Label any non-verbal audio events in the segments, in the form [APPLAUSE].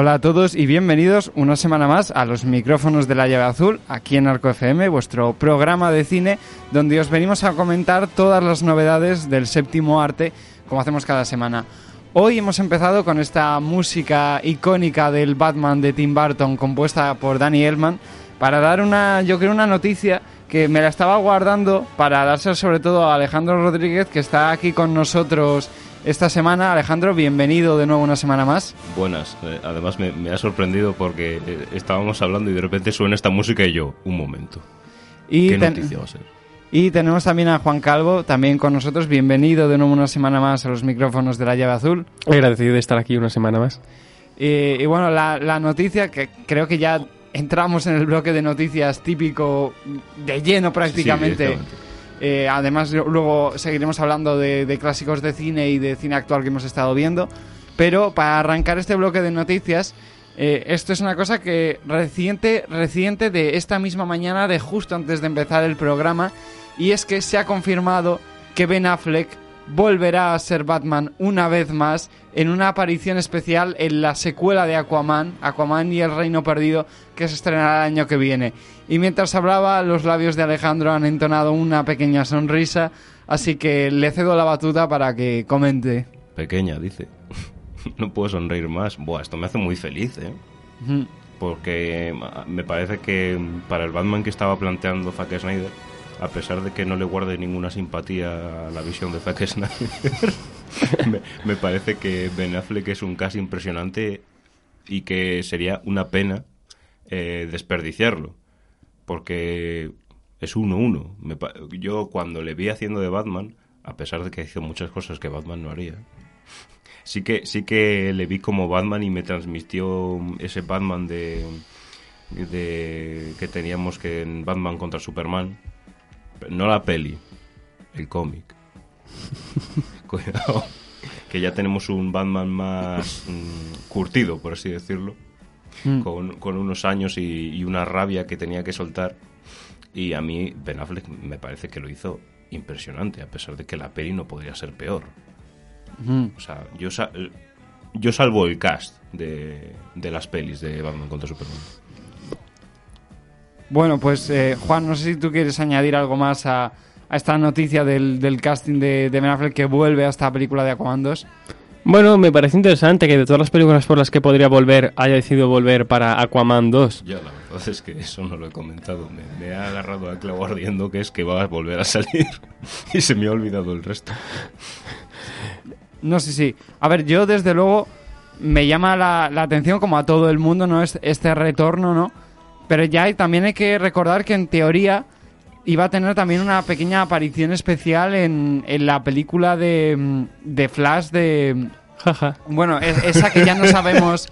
Hola a todos y bienvenidos una semana más a los micrófonos de la llave azul, aquí en Arco FM, vuestro programa de cine, donde os venimos a comentar todas las novedades del séptimo arte, como hacemos cada semana. Hoy hemos empezado con esta música icónica del Batman de Tim Burton, compuesta por Danny Elfman, para dar una, yo creo, una noticia que me la estaba guardando para dársela sobre todo a Alejandro Rodríguez, que está aquí con nosotros esta semana. Alejandro, bienvenido de nuevo una semana más. Buenas. Eh, además me, ha sorprendido porque eh, estábamos hablando y de repente suena esta música y yo, un momento. Y ¿Qué noticia va a ser? Y tenemos también a Juan Calvo, también con nosotros. Bienvenido de nuevo una semana más a los micrófonos de la llave azul. Agradecido de estar aquí una semana más. Y, bueno, la, la, noticia que creo que ya entramos en el bloque de noticias típico de lleno prácticamente. Eh, además, luego seguiremos hablando de, clásicos de cine y de cine actual que hemos estado viendo. Pero para arrancar este bloque de noticias, eh, esto es una cosa que reciente, reciente de esta misma mañana, de justo antes de empezar el programa, y es que se ha confirmado que Ben Affleck volverá a ser Batman una vez más en una aparición especial en la secuela de Aquaman, Aquaman y el Reino Perdido, que se estrenará el año que viene. Y mientras hablaba, los labios de Alejandro han entonado una pequeña sonrisa, así que le cedo la batuta para que comente. Pequeña, dice. [LAUGHS] no puedo sonreír más. Buah, esto me hace muy feliz, ¿eh? Porque me parece que para el Batman que estaba planteando Zack Snyder, a pesar de que no le guarde ninguna simpatía a la visión de Zack Snyder, [LAUGHS] me, parece que Ben Affleck es un caso impresionante y que sería una pena eh, desperdiciarlo, porque es uno uno. Yo cuando le vi haciendo de Batman, a pesar de que hizo muchas cosas que Batman no haría, sí que sí que le vi como Batman y me transmitió ese Batman de, de que teníamos que en Batman contra Superman no la peli, el cómic. [LAUGHS] Cuidado, que ya tenemos un Batman más mm, curtido, por así decirlo, mm. con, unos años y, una rabia que tenía que soltar. Y a mí Ben Affleck me parece que lo hizo impresionante, a pesar de que la peli no podría ser peor. Mm. O sea, yo, yo salvo el cast de, de las pelis de Batman contra Superman. Bueno, pues eh, Juan, no sé si tú quieres añadir algo más a, esta noticia del, casting de, Ben Affleck que vuelve a esta película de Aquaman 2. Bueno, me parece interesante que de todas las películas por las que podría volver, haya decidido volver para Aquaman 2. Ya, la verdad es que eso no lo he comentado. Me, ha agarrado al clavo ardiendo que es que va a volver a salir [LAUGHS] y se me ha olvidado el resto. No sé si. A ver, yo desde luego me llama la, la atención, como a todo el mundo, ¿no? Este retorno, ¿no? Pero ya también hay que recordar que en teoría iba a tener también una pequeña aparición especial en, la película de, de Flash de... Bueno, esa que ya no [LAUGHS] sabemos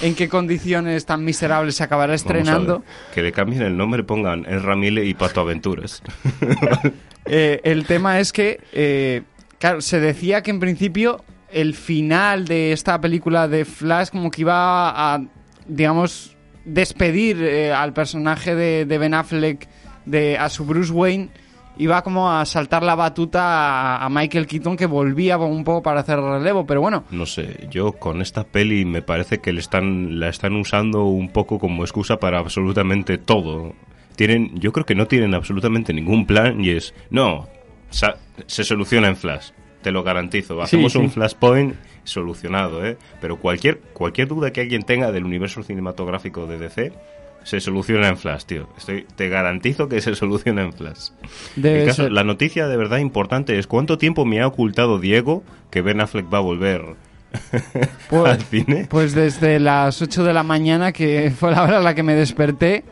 en qué condiciones tan miserables se acabará estrenando. Que le cambien el nombre, pongan El Ramile y Pato Aventuras. [LAUGHS] Eh, el tema es que, eh, claro, se decía que en principio el final de esta película de Flash como que iba a, digamos, despedir eh, al personaje de, Ben Affleck, de, a su Bruce Wayne, iba como a saltar la batuta a, Michael Keaton que volvía un poco para hacer relevo, pero bueno. No sé, yo con esta peli me parece que le están, la están usando un poco como excusa para absolutamente todo. Tienen, yo creo que no tienen absolutamente ningún plan y es, no, se soluciona en Flash, te lo garantizo. Hacemos un Flashpoint solucionado, ¿eh? Pero cualquier, cualquier duda que alguien tenga del universo cinematográfico de DC se soluciona en Flash, tío. Estoy, te garantizo que [LAUGHS] se soluciona en Flash. La noticia de verdad importante es cuánto tiempo me ha ocultado Diego que Ben Affleck va a volver [LAUGHS] pues, al cine. Pues desde las 8 de la mañana, que [LAUGHS] fue la hora en la que me desperté.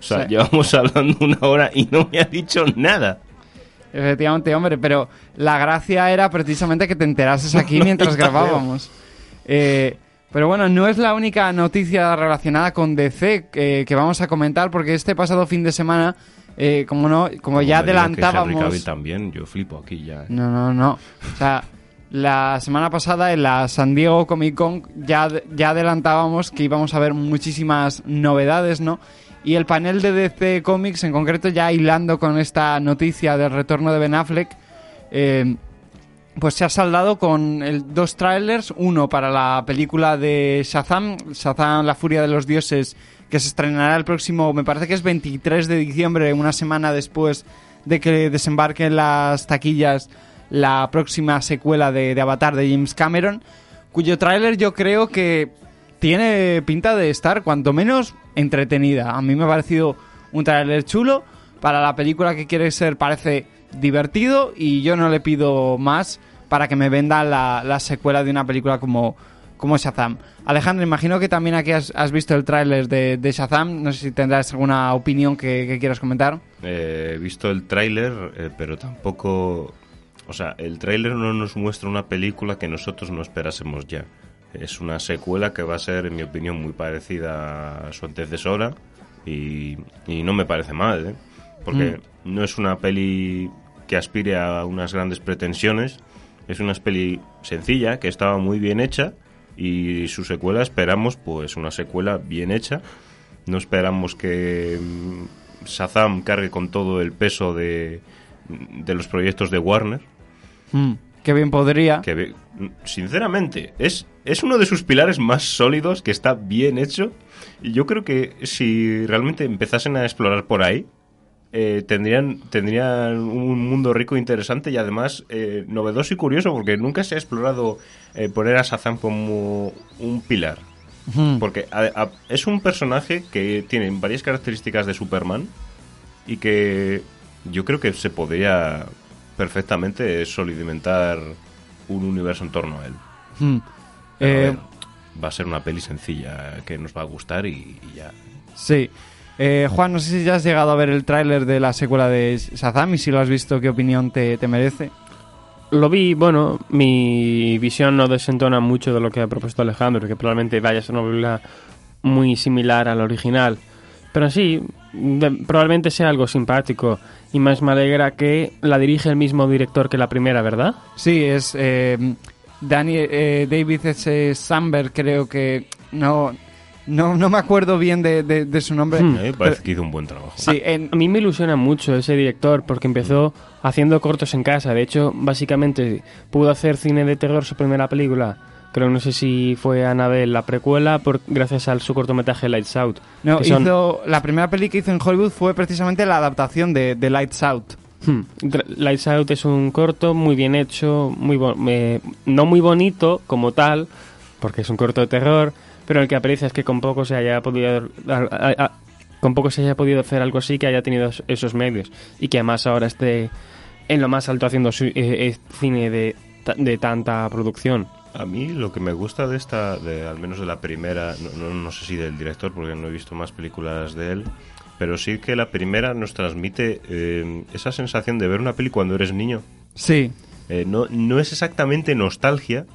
O sea, llevamos hablando una hora y no me ha dicho nada. Efectivamente, hombre, pero la gracia era precisamente que te enterases aquí [LAUGHS] mientras grabábamos. Eh, pero bueno, no es la única noticia relacionada con DC que, vamos a comentar, porque este pasado fin de semana, eh, como no, como, ya adelantábamos. también, yo flipo aquí ya. ¿eh? No, no, no. O sea, la semana pasada en la San Diego Comic Con ya, ya adelantábamos que íbamos a ver muchísimas novedades, ¿no? Y el panel de DC Comics, en concreto, ya hilando con esta noticia del retorno de Ben Affleck, eh, pues se ha saldado con dos trailers, uno para la película de Shazam, Shazam, la furia de los dioses, que se estrenará el próximo, me parece que es 23 de diciembre, una semana después de que desembarquen las taquillas la próxima secuela de, Avatar de James Cameron, cuyo tráiler yo creo que tiene pinta de estar cuanto menos entretenida. A mí me ha parecido un tráiler chulo, para la película que quiere ser parece divertido y yo no le pido más para que me venda la, secuela de una película como, como Shazam. Alejandro, imagino que también aquí has, visto el tráiler de, Shazam. No sé si tendrás alguna opinión que, quieras comentar. Eh, he visto el tráiler, eh, pero tampoco... O sea, el tráiler no nos muestra una película que nosotros no esperásemos ya. Es una secuela que va a ser, en mi opinión, muy parecida a su antecesora y, y no me parece mal, ¿eh? porque mm. no es una peli que aspire a unas grandes pretensiones, es una peli sencilla, que estaba muy bien hecha y su secuela esperamos pues una secuela bien hecha. No esperamos que mm, Shazam cargue con todo el peso de, de los proyectos de Warner. Mm, que bien podría. Que, sinceramente, es, es uno de sus pilares más sólidos, que está bien hecho. Y yo creo que si realmente empezasen a explorar por ahí, eh, tendrían, tendrían un mundo rico e interesante y además eh, novedoso y curioso porque nunca se ha explorado eh, poner a Shazam como un pilar. Porque es un personaje que tiene varias características de Superman y que yo creo que se podría perfectamente solidimentar un universo en torno a él. va a ser una peli sencilla que nos va a gustar y, y ya. Sí. Eh, Juan, no sé si ya has llegado a ver el tráiler de la secuela de Shazam y si lo has visto, ¿qué opinión te, merece? Lo vi, bueno, mi visión no desentona mucho de lo que ha propuesto Alejandro, que probablemente vaya a ser una película muy similar al original. Pero sí, probablemente sea algo simpático. Y más me alegra que la dirige el mismo director que la primera, ¿verdad? Sí, es eh, eh David S. Samberg, creo que no no, no me acuerdo bien de, su nombre. Hmm. parece que hizo un buen trabajo. Sí, a, mí me ilusiona mucho ese director porque empezó haciendo cortos en casa. De hecho, básicamente pudo hacer cine de terror su primera película. Creo, no sé si fue Annabelle la precuela, por, gracias a su cortometraje Lights Out. No, hizo, la primera peli que hizo en Hollywood fue precisamente la adaptación de, Lights Out. Hmm. Lights Out es un corto muy bien hecho, muy no muy bonito como tal, porque es un corto de terror, pero el que aprecia es que con poco se haya podido con poco se haya podido hacer algo así que haya tenido esos medios y que además ahora esté en lo más alto haciendo su, eh, eh, cine de, de, tanta producción. A mí lo que me gusta de esta, de, al menos de la primera, no, no, sé si del director porque no he visto más películas de él, pero sí que la primera nos transmite eh, esa sensación de ver una peli cuando eres niño. Sí. no, no es exactamente nostalgia,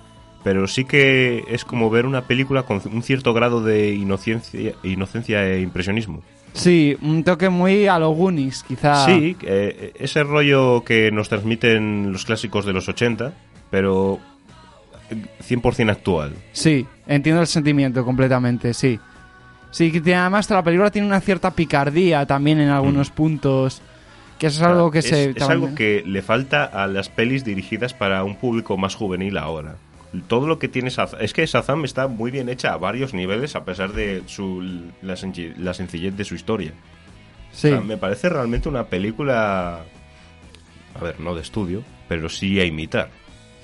pero sí que es como ver una película con un cierto grado de inocencia, inocencia e impresionismo. Sí, un toque muy a lo Goonies, quizá. Sí, eh, ese rollo que nos transmiten los clásicos de los 80, pero 100% actual. Sí, entiendo el sentimiento completamente, sí. Sí, que además la película tiene una cierta picardía también en algunos mm. puntos. Que eso es algo que se. Es algo que le falta a las pelis dirigidas para un público más juvenil ahora todo lo que tiene Shazam, es que Shazam está muy bien hecha a varios niveles a pesar de su, la, sencillez de su historia. Sí. me parece realmente una película, a ver, no de estudio, pero sí a imitar.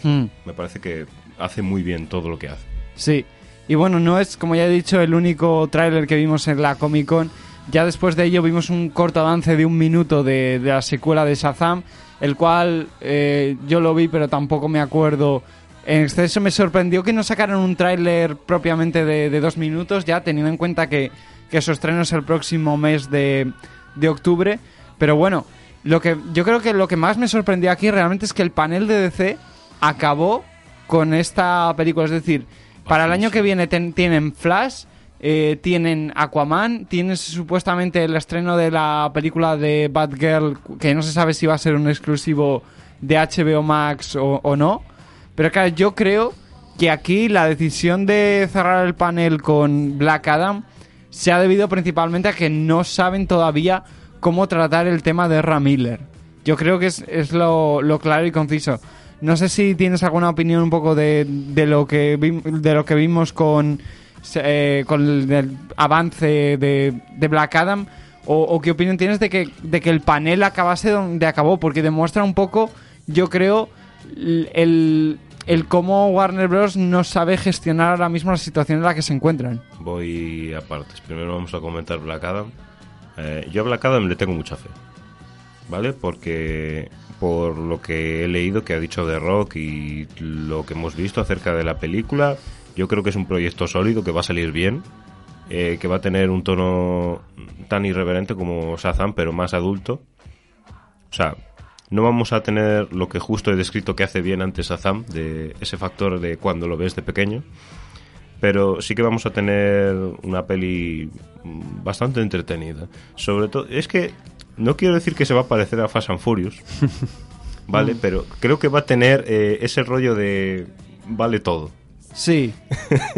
Hmm. Me parece que hace muy bien todo lo que hace. Sí, y bueno, no es, como ya he dicho, el único tráiler que vimos en la Comic Con. Ya después de ello vimos un corto avance de un minuto de, la secuela de Shazam, el cual eh, yo lo vi, pero tampoco me acuerdo en exceso me sorprendió que no sacaran un tráiler propiamente de, dos minutos, ya teniendo en cuenta que, que su estreno es el próximo mes de, octubre. Pero bueno, lo que yo creo que lo que más me sorprendió aquí realmente es que el panel de DC acabó con esta película. Es decir, para el año que viene tienen Flash, eh, tienen Aquaman, tienen supuestamente el estreno de la película de Batgirl, que no se sabe si va a ser un exclusivo de HBO Max o, o no. Pero claro, yo creo que aquí la decisión de cerrar el panel con Black Adam se ha debido principalmente a que no saben todavía cómo tratar el tema de Ram Miller. Yo creo que es, lo, claro y conciso. No sé si tienes alguna opinión un poco de, de lo, que de lo que vimos con, eh, con el, avance de, de Black Adam o, qué opinión tienes de que, de que el panel acabase donde acabó, porque demuestra un poco, yo creo, el, el cómo Warner Bros. no sabe gestionar ahora mismo la situación en la que se encuentran. Voy a partes. Primero vamos a comentar Black Adam. Eh, yo a Black Adam le tengo mucha fe. ¿Vale? Porque por lo que he leído que ha dicho The Rock y lo que hemos visto acerca de la película, yo creo que es un proyecto sólido que va a salir bien. Eh, que va a tener un tono tan irreverente como Shazam, pero más adulto. O sea, no vamos a tener lo que justo he descrito que hace bien antes Azam, de ese factor de cuando lo ves de pequeño. Pero sí que vamos a tener una peli bastante entretenida. Sobre todo, es que no quiero decir que se va a parecer a Fast and Furious, [LAUGHS] ¿vale? Pero creo que va a tener eh, ese rollo de vale todo. Sí.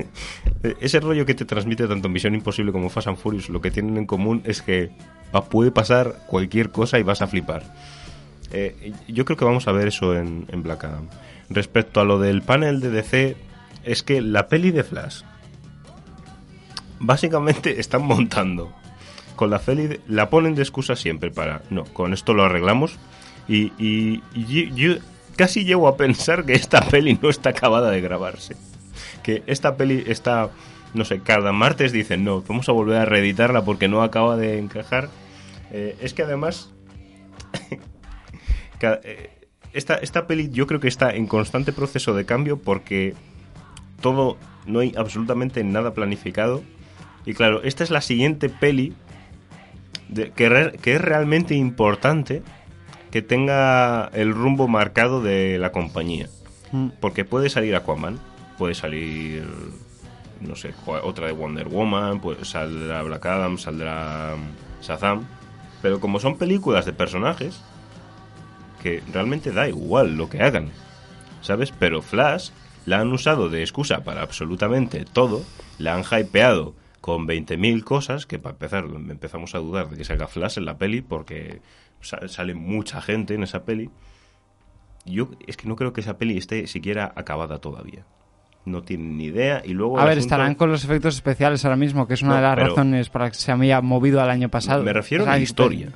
[LAUGHS] ese rollo que te transmite tanto Misión Imposible como Fast and Furious, lo que tienen en común es que puede pasar cualquier cosa y vas a flipar. Eh, yo creo que vamos a ver eso en, Black Adam. Respecto a lo del panel de DC, es que la peli de Flash, básicamente [LAUGHS] están montando con la peli, la ponen de excusa siempre para, no, con esto lo arreglamos y, y, yo casi llego a pensar que esta peli no está acabada de grabarse. Que esta peli está, no sé, cada martes dicen, no, vamos a volver a reeditarla porque no acaba de encajar. Eh, es que además [LAUGHS] eh, esta, esta peli yo creo que está en constante proceso de cambio porque todo, no hay absolutamente nada planificado. Y claro, esta es la siguiente peli de, que, que es realmente importante que tenga el rumbo marcado de la compañía. Mm. Porque puede salir Aquaman, puede salir, no sé, otra de Wonder Woman, pues saldrá Black Adam, saldrá Shazam. Pero como son películas de personajes, que realmente da igual lo que hagan, ¿sabes? Pero Flash la han usado de excusa para absolutamente todo, la han hypeado con 20.000 cosas, que para empezar empezamos a dudar de que se haga Flash en la peli porque sale mucha gente en esa peli. Yo es que no creo que esa peli esté siquiera acabada todavía. No tienen ni idea y luego... A ver, estarán con los efectos especiales ahora mismo, que es una de las razones para que se haya movido al año pasado. Me refiero a la historia.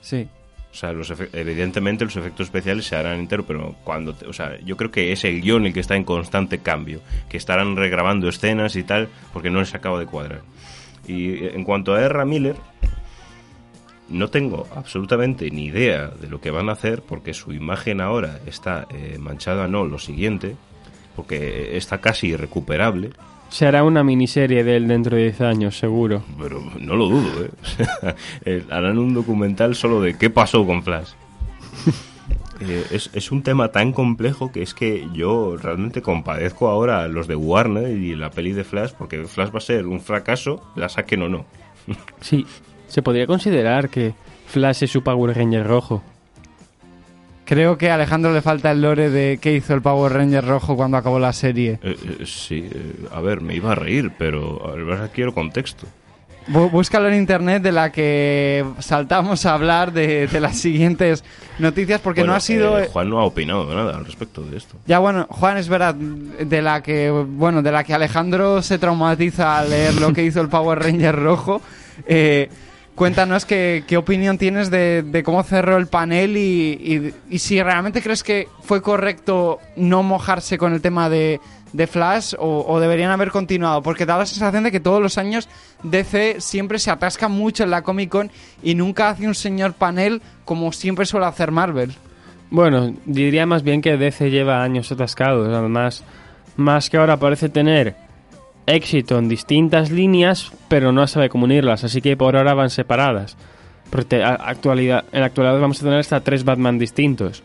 Sí. O sea, evidentemente los efectos especiales se harán entero, pero cuando, o sea, yo creo que es el guion el que está en constante cambio, que estarán regrabando escenas y tal, porque no les acaba de cuadrar. Y eh, en cuanto a R. Miller, no tengo absolutamente ni idea de lo que van a hacer, porque su imagen ahora está eh, manchada, no, lo siguiente, porque está casi irrecuperable. Se hará una miniserie de él dentro de 10 años, seguro. Pero no lo dudo, ¿eh? [LAUGHS] ¿eh? harán un documental solo de qué pasó con Flash. [LAUGHS] Eh, es, es, un tema tan complejo que es que yo realmente compadezco ahora a los de Warner y la peli de Flash, porque Flash va a ser un fracaso, la saquen o no. sí, se podría considerar que Flash es su Power Ranger rojo. Creo que a Alejandro le falta el lore de qué hizo el Power Ranger rojo cuando acabó la serie. Eh, eh, sí, eh, a ver, me iba a reír, pero a ver, quiero contexto. Búscalo en internet de la que saltamos a hablar de, las siguientes noticias porque no ha sido... Juan no ha opinado nada al respecto de esto. Ya bueno, Juan es verdad de la que bueno de la que Alejandro se traumatiza al leer lo que hizo el Power Ranger rojo. Eh, Cuéntanos qué, opinión tienes de, cómo cerró el panel y, si realmente crees que fue correcto no mojarse con el tema de, Flash o, deberían haber continuado, porque da la sensación de que todos los años DC siempre se atasca mucho en la Comic Con y nunca hace un señor panel como siempre suele hacer Marvel. Bueno, diría más bien que DC lleva años atascados, además, más que ahora parece tener éxito en distintas líneas, pero no sabe cómo unirlas, así que por ahora van separadas. Porque actualidad, en la actualidad vamos a tener hasta tres Batman distintos.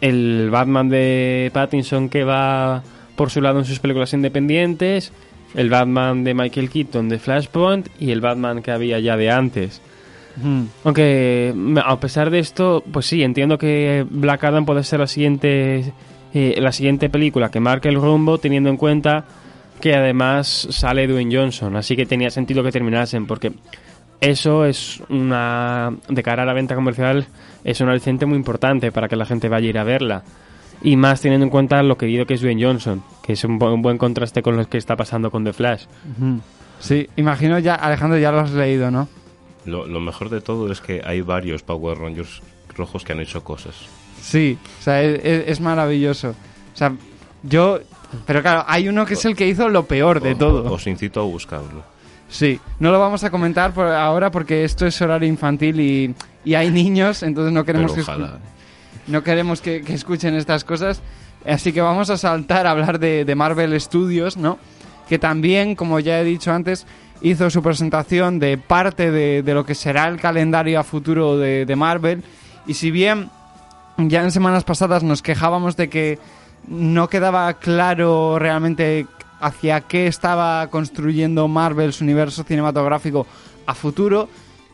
El Batman de Pattinson que va por su lado en sus películas independientes, el Batman de Michael Keaton de Flashpoint y el Batman que había ya de antes. Aunque a pesar de esto, pues sí, entiendo que Black Adam puede ser la siguiente, eh, la siguiente película que marque el rumbo teniendo en cuenta que además sale Dwayne Johnson, así que tenía sentido que terminasen, porque eso es una. de cara a la venta comercial, es un aliciente muy importante para que la gente vaya a ir a verla. Y más teniendo en cuenta lo querido que es Dwayne Johnson, que es un, buen contraste con lo que está pasando con The Flash. Sí, imagino ya, Alejandro, ya lo has leído, ¿no? Lo, mejor de todo es que hay varios Power Rangers rojos que han hecho cosas. Sí, o sea, es, maravilloso. O sea, yo... Pero claro, hay uno que es el que hizo lo peor de todo. Os incito a buscarlo. Sí, no lo vamos a comentar por ahora porque esto es horario infantil y, y hay niños, entonces no queremos que no queremos que, escuchen estas cosas. Así que vamos a saltar a hablar de, Marvel Studios, ¿no? Que también, como ya he dicho antes, hizo su presentación de parte de, lo que será el calendario a futuro de, de, Marvel. Y si bien ya en semanas pasadas nos quejábamos de que no quedaba claro realmente hacia qué estaba construyendo Marvel su universo cinematográfico a futuro,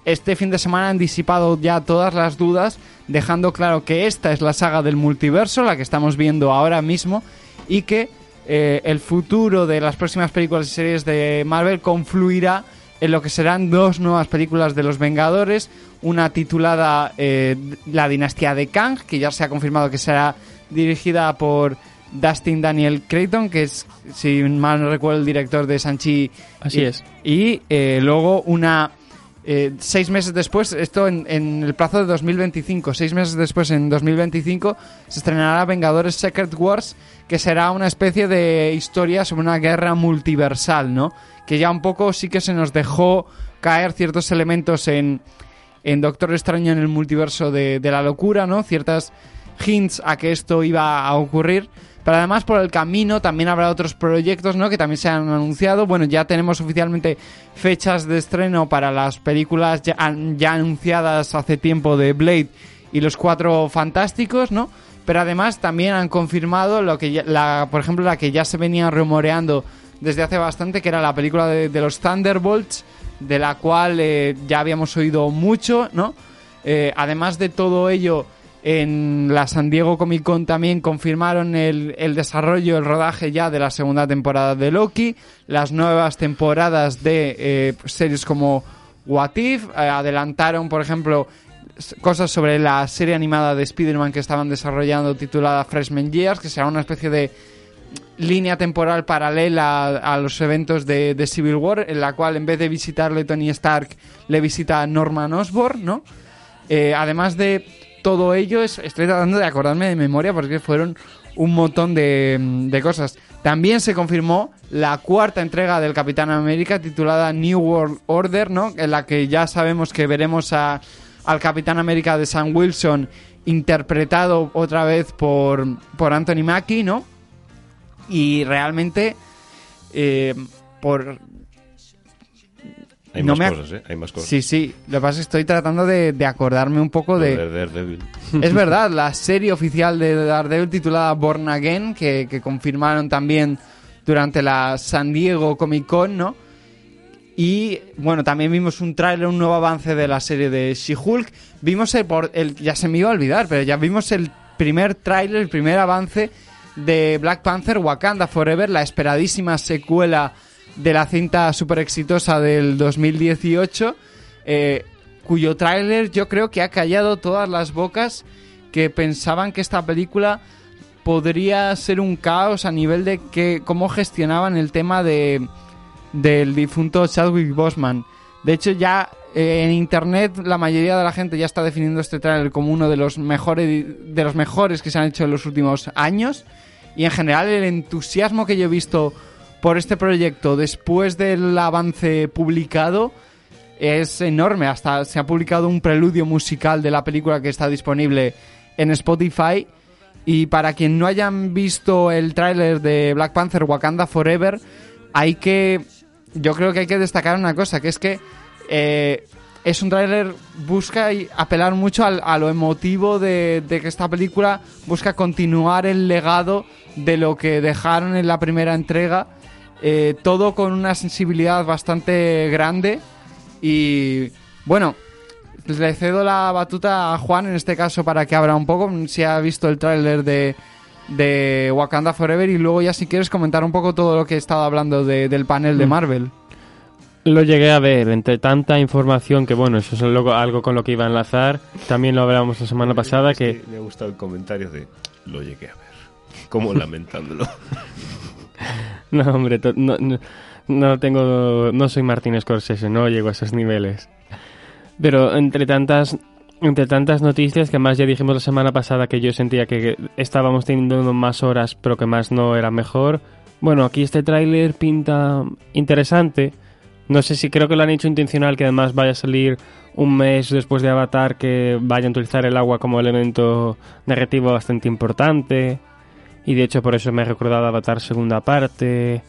este fin de semana han disipado ya todas las dudas, dejando claro que esta es la saga del multiverso, la que estamos viendo ahora mismo, y que eh, el futuro de las próximas películas y series de Marvel confluirá en lo que serán dos nuevas películas de los Vengadores, una titulada eh, La dinastía de Kang, que ya se ha confirmado que será dirigida por Dustin Daniel Creighton, que es, si mal no recuerdo, el director de Sanchi. Así es. Y eh, luego una eh, seis meses después, esto en, el plazo de 2025, seis meses después, en 2025, se estrenará Vengadores Secret Wars, que será una especie de historia sobre una guerra multiversal, ¿no? Que ya un poco sí que se nos dejó caer ciertos elementos en, en Doctor Extraño en el multiverso de, de la locura, ¿no? Ciertas hints a que esto iba a ocurrir. Pero además por el camino también habrá otros proyectos ¿no? que también se han anunciado. Bueno, ya tenemos oficialmente fechas de estreno para las películas ya, anunciadas hace tiempo de Blade y los Cuatro Fantásticos, ¿no? Pero además también han confirmado lo que la, por ejemplo, la que ya se venía rumoreando desde hace bastante, que era la película de, los Thunderbolts, de la cual eh, ya habíamos oído mucho, ¿no? Eh, además de todo ello, en la San Diego Comic Con también confirmaron el, desarrollo, el rodaje ya de la segunda temporada de Loki, las nuevas temporadas de eh, series como What If, eh, adelantaron, por ejemplo, cosas sobre la serie animada de Spider-Man que estaban desarrollando titulada Freshman Years, que será una especie de línea temporal paralela a, los eventos de, Civil War, en la cual en vez de visitarle Tony Stark, le visita Norman Osborn, ¿no? Eh, además de todo ello, estoy tratando de acordarme de memoria porque fueron un montón de, cosas. También se confirmó la cuarta entrega del Capitán América titulada New World Order, ¿no? En la que ya sabemos que veremos a, al Capitán América de Sam Wilson interpretado otra vez por, por Anthony Mackie, ¿no? Y realmente, eh, por hay más cosas, ¿eh? Hay más cosas. Sí, sí. Lo que pasa es que estoy tratando de, acordarme un poco de... Daredevil. [LAUGHS] Es verdad, la serie oficial de Daredevil titulada Born Again, que, confirmaron también durante la San Diego Comic Con, ¿no? Y bueno, también vimos un tráiler, un nuevo avance de la serie de She-Hulk. Vimos el, por, el, ya se me iba a olvidar, pero ya vimos el primer tráiler, el primer avance de Black Panther Wakanda Forever, la esperadísima secuela de la cinta súper exitosa del 2018, eh, cuyo tráiler yo creo que ha callado todas las bocas que pensaban que esta película podría ser un caos a nivel de que cómo gestionaban el tema de del difunto Chadwick Boseman. De hecho ya eh, en internet la mayoría de la gente ya está definiendo este tráiler como uno de los mejores de los mejores que se han hecho en los últimos años y en general el entusiasmo que yo he visto por este proyecto después del avance publicado es enorme. Hasta se ha publicado un preludio musical de la película que está disponible en Spotify. Y para quien no hayan visto el tráiler de Black Panther Wakanda Forever, hay que. Yo creo que hay que destacar una cosa, que es que eh, es un tráiler busca apelar mucho a, lo emotivo de, de, que esta película busca continuar el legado de lo que dejaron en la primera entrega eh, todo con una sensibilidad bastante grande y bueno, le cedo la batuta a Juan en este caso para que abra un poco, si ha visto el tráiler de, de Wakanda Forever y luego ya si quieres comentar un poco todo lo que he estado hablando del panel de mm. Marvel. Lo llegué a ver, entre tanta información que bueno, eso es algo, con lo que iba a enlazar. También lo hablábamos la semana pasada que... Me ha gustado el comentario de lo llegué a ver. como lamentándolo. [LAUGHS] [LAUGHS] no, hombre, no, no, tengo, no soy Martín Scorsese, no llego a esos niveles. Pero entre tantas, entre tantas noticias que más ya dijimos la semana pasada que yo sentía que estábamos teniendo más horas, pero que más no era mejor. Bueno, aquí este tráiler pinta interesante. No sé si creo que lo han hecho intencional, que además vaya a salir un mes después de Avatar, que vaya a utilizar el agua como elemento narrativo bastante importante. Y de hecho por eso me he recordado Avatar segunda parte.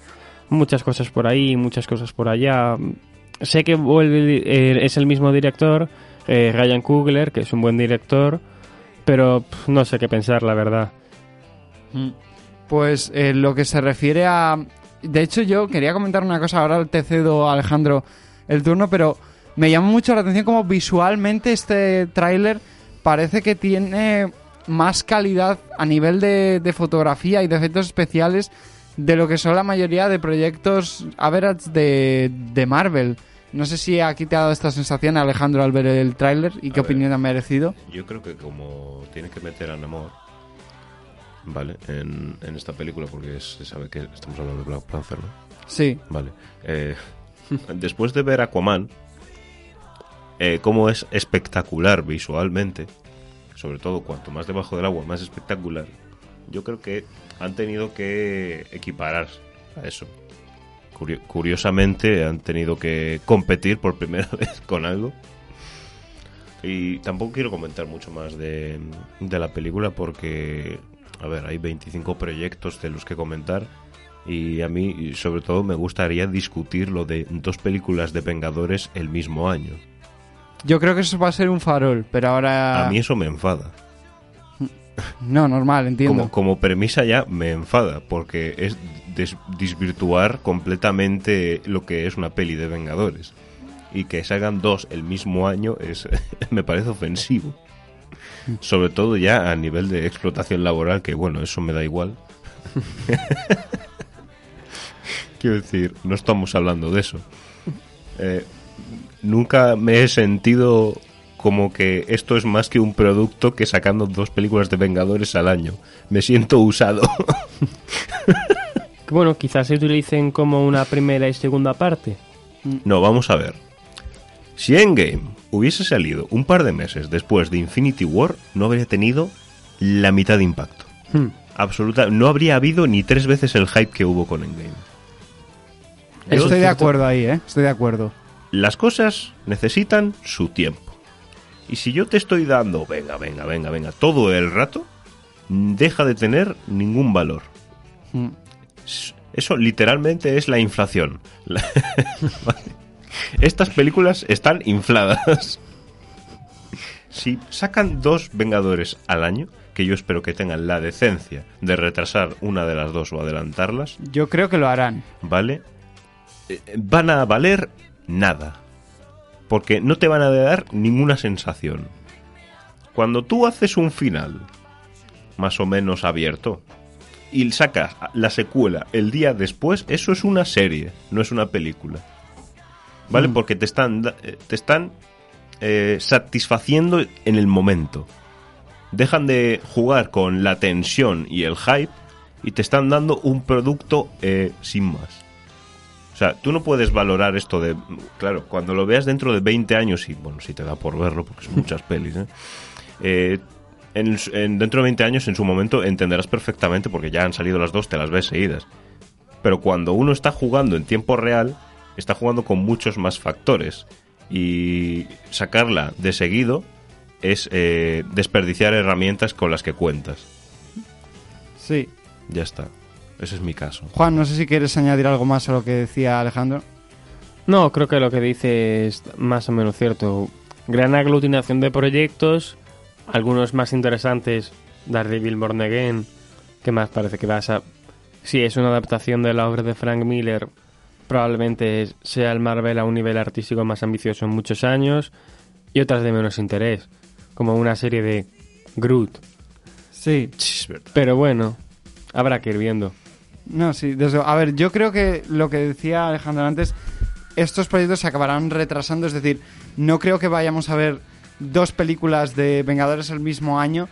Muchas cosas por ahí, muchas cosas por allá. Sé que vuelve, es el mismo director, eh, Ryan Coogler, que es un buen director, pero no sé qué pensar, la verdad. Mm. Pues eh, lo que se refiere a de hecho, yo quería comentar una cosa. Ahora te cedo, Alejandro, el turno, pero me llama mucho la atención como visualmente este tráiler parece que tiene más calidad a nivel de, fotografía y de efectos especiales de lo que son la mayoría de proyectos average de, de Marvel. No sé si aquí te ha dado esta sensación, Alejandro, al ver el tráiler y qué opinión ha merecido. Yo creo que como tiene que meter a Namor ¿vale? En, esta película, porque se sabe que estamos hablando de Black Panther, ¿no? Sí. Vale. Eh, [LAUGHS] después de ver Aquaman, eh, cómo es espectacular visualmente, sobre todo cuanto más debajo del agua, más espectacular, yo creo que han tenido que equiparar a eso. curiosamente, han tenido que competir por primera [LAUGHS] vez con algo. Y tampoco quiero comentar mucho más de, la película porque a ver, hay 25 proyectos de los que comentar y a mí sobre todo me gustaría discutir lo de dos películas de Vengadores el mismo año. Yo creo que eso va a ser un farol, pero ahora... A mí eso me enfada. No, normal, entiendo. Como, premisa ya me enfada, porque es desvirtuar completamente lo que es una peli de Vengadores. Y que salgan dos el mismo año es [LAUGHS] me parece ofensivo. Sobre todo ya a nivel de explotación laboral, que bueno, eso me da igual. [LAUGHS] Quiero decir, no estamos hablando de eso. Eh, nunca me he sentido como que esto es más que un producto que sacando dos películas de Vengadores al año. Me siento usado. [LAUGHS] bueno, quizás se utilicen como una primera y segunda parte. No, vamos a ver. Si Endgame hubiese salido un par de meses después de Infinity War, no habría tenido la mitad de impacto. Hmm. Absoluta, no habría habido ni tres veces el hype que hubo con Endgame. Estoy de acuerdo ahí, ¿eh? Estoy de acuerdo. Las cosas necesitan su tiempo. Y si yo te estoy dando, venga, venga, venga, venga, todo el rato, deja de tener ningún valor. Hmm. Eso literalmente es la inflación. [LAUGHS] Estas películas están infladas. si sacan dos Vengadores al año, que yo espero que tengan la decencia de retrasar una de las dos o adelantarlas. Yo creo que lo harán. ¿Vale? Eh, van a valer nada. Porque no te van a dar ninguna sensación. Cuando tú haces un final más o menos abierto y sacas la secuela el día después, eso es una serie, no es una película. ¿vale? Mm. Porque te están, eh, te están eh, satisfaciendo en el momento. Dejan de jugar con la tensión y el hype y te están dando un producto eh, sin más. O sea, tú no puedes valorar esto de... Claro, cuando lo veas dentro de 20 años, y bueno, si te da por verlo, porque son muchas [LAUGHS] pelis, ¿eh? dentro de 20 años, en su momento, entenderás perfectamente, porque ya han salido las dos, te las ves seguidas. Pero cuando uno está jugando en tiempo real, está jugando con muchos más factores y sacarla de seguido es eh, desperdiciar herramientas con las que cuentas. Sí. Ya está. Ese es mi caso. Juan, no sé si quieres añadir algo más a lo que decía Alejandro. No, creo que lo que dice es más o menos cierto. Gran aglutinación de proyectos, algunos más interesantes, Daredevil Born Again, que más parece que vas a... Si es una adaptación de la obra de Frank Miller, probablemente sea el Marvel a un nivel artístico más ambicioso en muchos años y otras de menos interés, como una serie de Groot. Sí, pero bueno, habrá que ir viendo. No, sí, a ver, yo creo que lo que decía Alejandro antes, estos proyectos se acabarán retrasando, es decir, no creo que vayamos a ver dos películas de Vengadores el mismo año,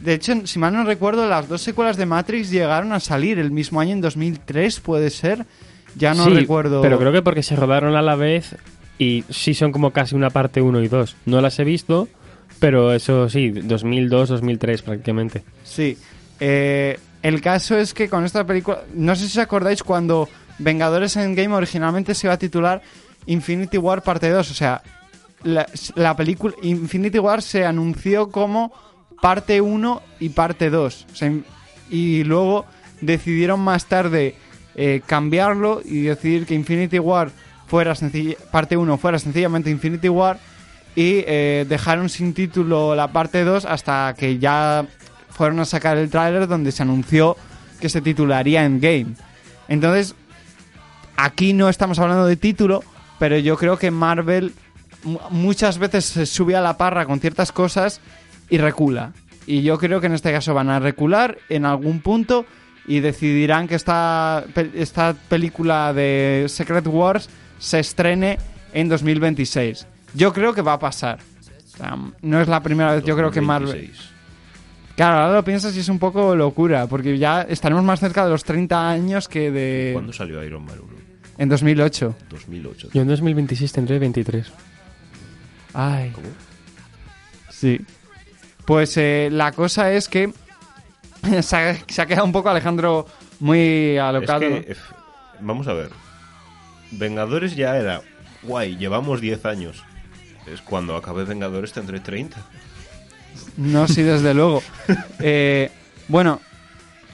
de hecho, si mal no recuerdo, las dos secuelas de Matrix llegaron a salir el mismo año, en 2003, puede ser. Ya no recuerdo. Pero creo que porque se rodaron a la vez y sí son como casi una parte 1 y 2. No las he visto, pero eso sí, 2002, 2003 prácticamente. Sí. Eh, el caso es que con esta película, no sé si os acordáis cuando Vengadores Endgame originalmente se iba a titular Infinity War parte 2, o sea, la, la película Infinity War se anunció como parte 1 y parte 2. y luego decidieron más tarde eh, cambiarlo y decidir que Infinity War fuera parte 1 fuera sencillamente Infinity War y eh, dejaron sin título la parte 2 hasta que ya fueron a sacar el tráiler donde se anunció que se titularía Endgame. Entonces, aquí no estamos hablando de título, pero yo creo que Marvel muchas veces se sube a la parra con ciertas cosas y recula. Y yo creo que en este caso van a recular en algún punto y decidirán que esta, esta película de Secret Wars se estrene en 2026. Yo creo que va a pasar. no es la primera vez, yo creo que Marvel... Claro, ahora lo piensas y es un poco locura, porque ya estaremos más cerca de los 30 años que de... ¿Cuándo salió Iron Man 1? En 2008. 2008. Yo en 2026 tendré 23. Ay. ¿Cómo? Sí. Pues eh, la cosa es que [LAUGHS] se, ha, quedado un poco Alejandro muy alocado. vamos a ver. Vengadores ya era guay, llevamos 10 años. Es cuando acabe Vengadores tendré 30. No, sí, desde luego. [LAUGHS] Eh, bueno,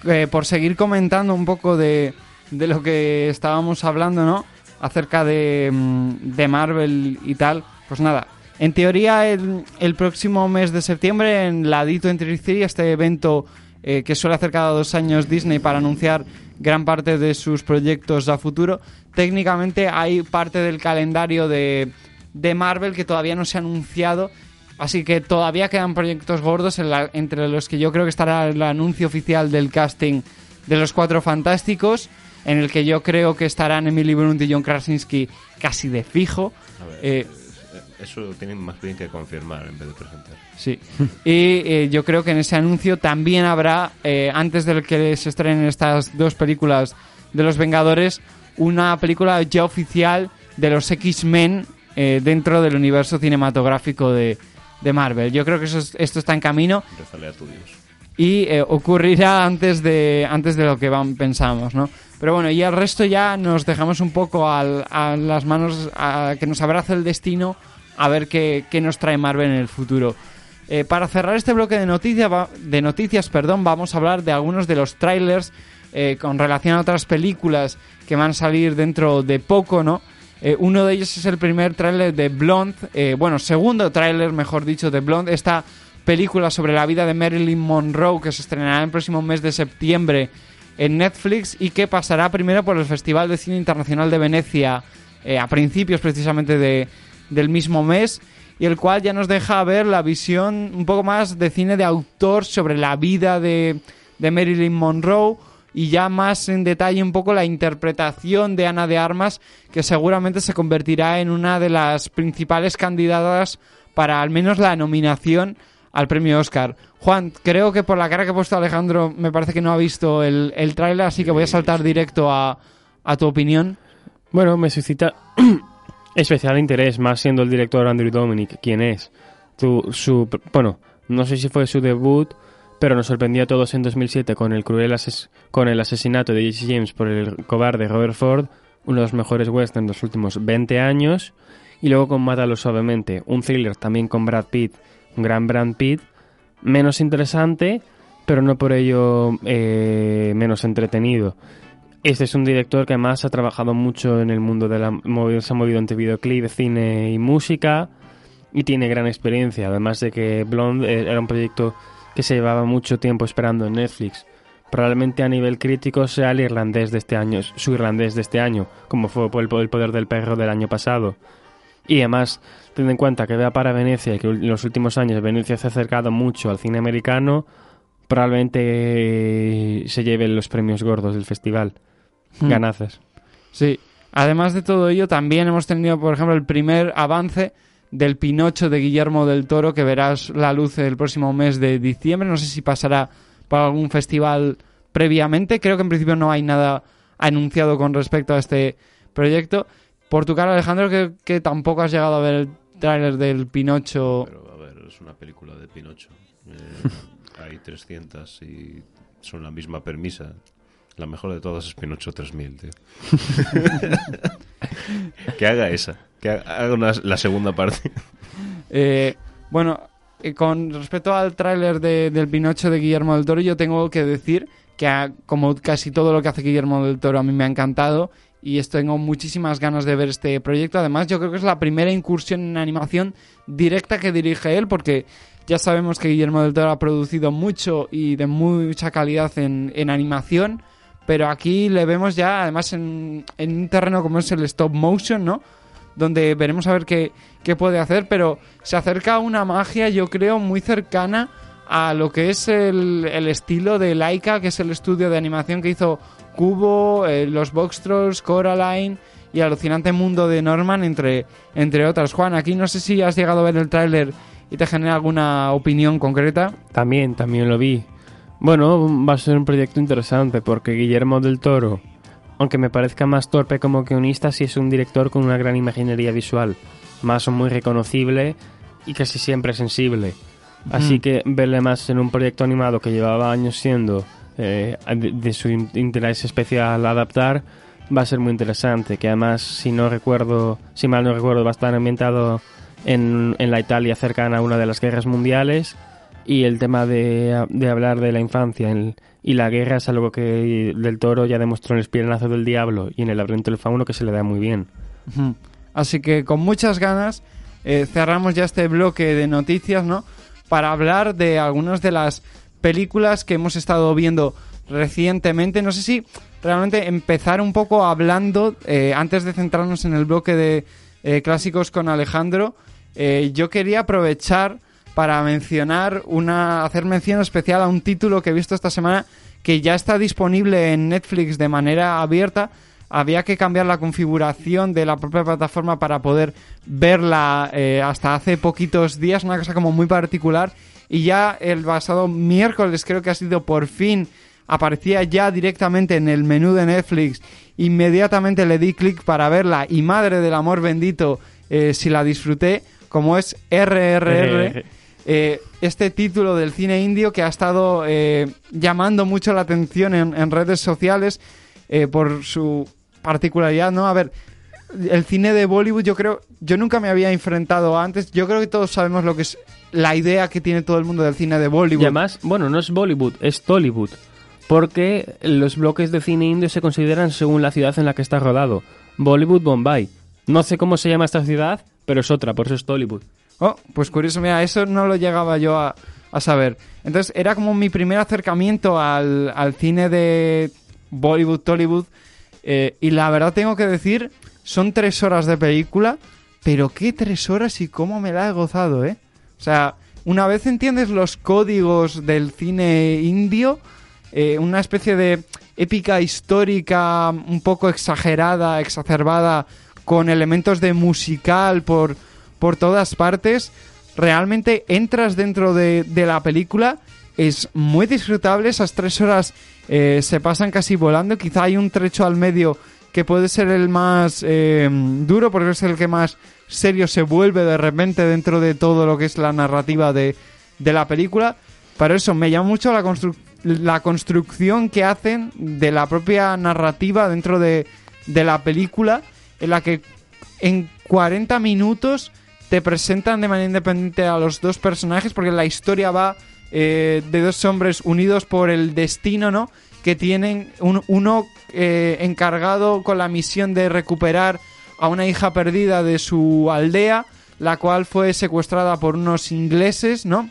eh, por seguir comentando un poco de, de, lo que estábamos hablando, ¿no? Acerca de, mm, de Marvel y tal. Pues nada, en teoría, el, el, próximo mes de septiembre, en la Dito Entry este evento eh, que suele hacer cada dos años Disney para anunciar gran parte de sus proyectos a futuro, técnicamente hay parte del calendario de, de Marvel que todavía no se ha anunciado. Así que todavía quedan proyectos gordos entre los que yo creo que estará el anuncio oficial del casting de los Cuatro Fantásticos, en el que yo creo que estarán Emily Blunt y John Krasinski casi de fijo. Eh, eso tienen más bien que confirmar en vez de presentar. Sí. y eh, yo creo que en ese anuncio también habrá, eh, antes de que se estrenen estas dos películas de los Vengadores, una película ya oficial de los X-Men eh, dentro del universo cinematográfico de, de Marvel. Yo creo que eso esto está en camino. A tu Dios. Y ocurrirá antes de, antes de lo que van, pensamos, ¿no? Pero bueno, y el resto ya nos dejamos un poco a las manos, a que nos abrace el destino a ver qué, nos trae Marvel en el futuro. Eh, para cerrar este bloque de, noticias, de noticias, perdón, vamos a hablar de algunos de los trailers eh, con relación a otras películas que van a salir dentro de poco, ¿no? Eh, uno de ellos es el primer tráiler de Blonde, bueno, segundo tráiler, mejor dicho, de Blonde, esta película sobre la vida de Marilyn Monroe que se estrenará el próximo mes de septiembre en Netflix y que pasará primero por el Festival de Cine Internacional de Venecia a principios precisamente de, del mismo mes y el cual ya nos deja ver la visión un poco más de cine de autor sobre la vida de, de Marilyn Monroe y ya más en detalle un poco la interpretación de Ana de Armas que seguramente se convertirá en una de las principales candidatas para al menos la nominación al premio Oscar. Juan, creo que por la cara que ha puesto Alejandro me parece que no ha visto el, el tráiler, así que voy a saltar directo a, a tu opinión. Bueno, me suscita [COUGHS] especial interés, más siendo el director Andrew Dominic, quien es. su, bueno, no sé si fue su debut, pero nos sorprendió a todos en 2007 con el cruel con el asesinato de Jesse James por el cobarde Robert Ford, uno de los mejores westerns de los últimos 20 años, y luego con Mátalo suavemente, un thriller también con Brad Pitt, un gran Brad Pitt, menos interesante, pero no por ello eh, menos entretenido. Este es un director que además ha trabajado mucho en el mundo de la se ha movido entre videoclip, cine y música y tiene gran experiencia. Además de que Blonde eh, era un proyecto que se llevaba mucho tiempo esperando en Netflix. Probablemente a nivel crítico sea el irlandés de este año, su irlandés de este año, como fue el poder del perro del año pasado. Y además, ten en cuenta que vea para Venecia y que en los últimos años Venecia se ha acercado mucho al cine americano, probablemente se lleve los premios gordos del festival. Hmm. ganazas. Sí. Además de todo ello, también hemos tenido, por ejemplo, el primer avance del Pinocho de Guillermo del Toro, que verás la luz el próximo mes de diciembre. No sé si pasará para algún festival previamente. Creo que en principio no hay nada anunciado con respecto a este proyecto. Por tu cara, Alejandro, que, tampoco has llegado a ver el tráiler del Pinocho. Pero, a ver, es una película de Pinocho. Eh, [LAUGHS] hay 300 y son la misma permisa. La mejor de todas es Pinocho 3000, tío. [LAUGHS] que haga esa. Que haga la segunda parte. Eh, bueno, eh, con respecto al tráiler de, del Pinocho de Guillermo del Toro, yo tengo que decir que como casi todo lo que hace Guillermo del Toro a mí me ha encantado y tengo muchísimas ganas de ver este proyecto. Además, yo creo que es la primera incursión en animación directa que dirige él, porque ya sabemos que Guillermo del Toro ha producido mucho y de mucha calidad en, en animación, pero aquí le vemos ya, además, en, un terreno como es el stop motion, ¿no? Donde veremos a ver qué, qué puede hacer, pero se acerca a una magia, yo creo, muy cercana a lo que es el, el estilo de Laika, que es el estudio de animación que hizo Cubo, eh, los Box Trolls, Coraline y Alucinante Mundo de Norman, entre, entre otras. Juan, aquí no sé si has llegado a ver el tráiler y te genera alguna opinión concreta. También, también lo vi. Bueno, va a ser un proyecto interesante porque Guillermo del Toro, aunque me parezca más torpe como guionista, sí es un director con una gran imaginería visual, más o muy reconocible y casi siempre sensible. Así que verle más en un proyecto animado que llevaba años siendo eh, de, su interés especial adaptar va a ser muy interesante. Que además, si no recuerdo, si mal no recuerdo, va a estar ambientado en, en la Italia cercana a una de las guerras mundiales y el tema de, de hablar de la infancia y la guerra es algo que Del Toro ya demostró en El Espienazo del Diablo y en El laberinto del fauno que se le da muy bien. Así que con muchas ganas eh, cerramos ya este bloque de noticias, ¿no? Para hablar de algunas de las películas que hemos estado viendo recientemente. No sé si realmente empezar un poco hablando, eh, antes de centrarnos en el bloque de eh, clásicos con Alejandro, yo quería aprovechar para mencionar una, hacer mención especial a un título que he visto esta semana que ya está disponible en Netflix de manera abierta. Había que cambiar la configuración de la propia plataforma para poder verla eh, hasta hace poquitos días, una cosa como muy particular. Y ya el pasado miércoles creo que ha sido por fin, aparecía ya directamente en el menú de Netflix. Inmediatamente le di clic para verla y madre del amor bendito, eh, si la disfruté, como es RRR. Eh, este título del cine indio que ha estado eh, llamando mucho la atención en, redes sociales eh, por su particularidad, ¿no? A ver, el cine de Bollywood yo creo, yo nunca me había enfrentado antes, yo creo que todos sabemos lo que es la idea que tiene todo el mundo del cine de Bollywood. Y además, bueno, no es Bollywood, es Tollywood, porque los bloques de cine indio se consideran según la ciudad en la que está rodado. Bollywood, Bombay. No sé cómo se llama esta ciudad, pero es otra, por eso es Tollywood. Oh, pues curioso, mira, eso no lo llegaba yo a, saber. Entonces era como mi primer acercamiento al, cine de Bollywood, Tollywood. Eh, y la verdad tengo que decir, son tres horas de película, pero qué tres horas y cómo me la he gozado, ¿eh? O sea, una vez entiendes los códigos del cine indio, eh, una especie de épica histórica un poco exagerada, exacerbada, con elementos de musical por por todas partes. Realmente entras dentro de, la película. Es muy disfrutable. Esas tres horas eh, se pasan casi volando. Quizá hay un trecho al medio que puede ser el más eh, duro porque es el que más serio se vuelve de repente dentro de todo lo que es la narrativa de, la película. Pero eso, me llama mucho la, la construcción que hacen de la propia narrativa dentro de, de la película, en la que en 40 minutos te presentan de manera independiente a los dos personajes porque la historia va eh, de dos hombres unidos por el destino, ¿no? Que tienen uno eh, encargado con la misión de recuperar a una hija perdida de su aldea, la cual fue secuestrada por unos ingleses, ¿no?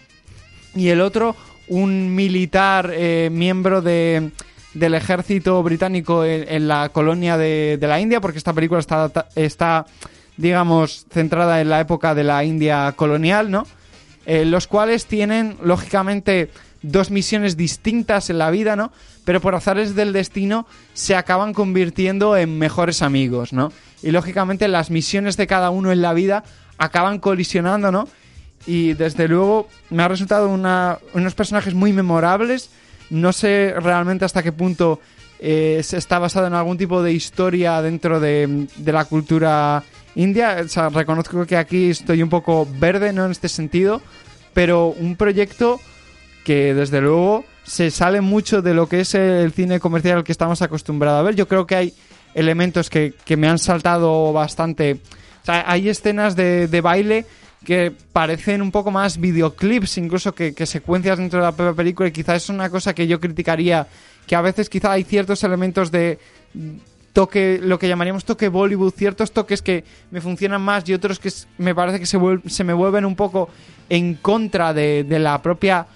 Y el otro, un militar eh, miembro de, del ejército británico en, la colonia de, de, la India, porque esta película está, está digamos, centrada en la época de la India colonial, ¿no? Eh, los cuales tienen, lógicamente, dos misiones distintas en la vida, ¿no? Pero por azares del destino se acaban convirtiendo en mejores amigos, ¿no? y lógicamente las misiones de cada uno en la vida acaban colisionando, ¿no? Y desde luego me ha resultado unos personajes muy memorables. No sé realmente hasta qué punto eh, está basado en algún tipo de historia dentro de, la cultura india. O sea, reconozco que aquí estoy un poco verde, ¿no? En este sentido. Pero un proyecto que desde luego se sale mucho de lo que es el cine comercial al que estamos acostumbrados a ver. Yo creo que hay elementos que, me han saltado bastante. O sea, hay escenas de, baile que parecen un poco más videoclips, incluso que, secuencias dentro de la propia película, y quizás es una cosa que yo criticaría, que a veces quizá hay ciertos elementos de toque, lo que llamaríamos toque Bollywood, ciertos toques que me funcionan más y otros que me parece que se, se me vuelven un poco en contra de, de la propia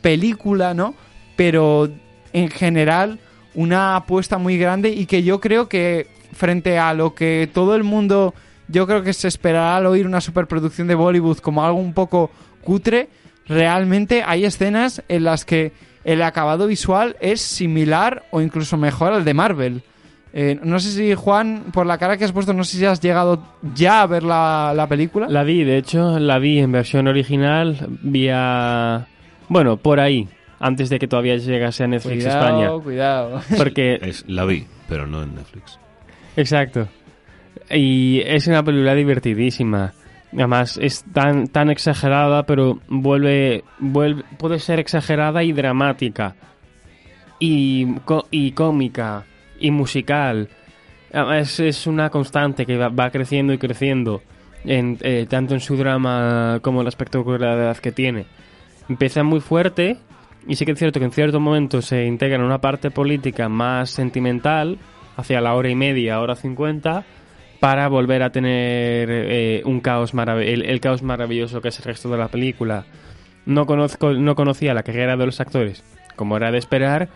película, ¿no? Pero en general una apuesta muy grande y que yo creo que frente a lo que todo el mundo yo creo que se esperará al oír una superproducción de Bollywood como algo un poco cutre, realmente hay escenas en las que el acabado visual es similar o incluso mejor al de Marvel. Eh, no sé si, Juan, por la cara que has puesto, no sé si has llegado ya a ver la, la película. La vi, de hecho, la vi en versión original, vía... Bueno, por ahí, antes de que todavía llegase a Netflix España. Cuidado, [LAUGHS] Porque es, la vi, pero no en Netflix. Exacto. Y es una película divertidísima. Además, es tan, tan exagerada, pero vuelve, vuelve. Puede ser exagerada y dramática. Y, y cómica. Y musical. Es, es una constante que va, creciendo y creciendo. En, eh, tanto en su drama como en la espectacularidad que tiene. Empieza muy fuerte y sí que es cierto que en cierto momento se integra en una parte política más sentimental, hacia la hora y media, hora cincuenta, para volver a tener eh, un caos el, caos maravilloso que es el resto de la película. No, conozco, no conocía la carrera de los actores, como era de esperar,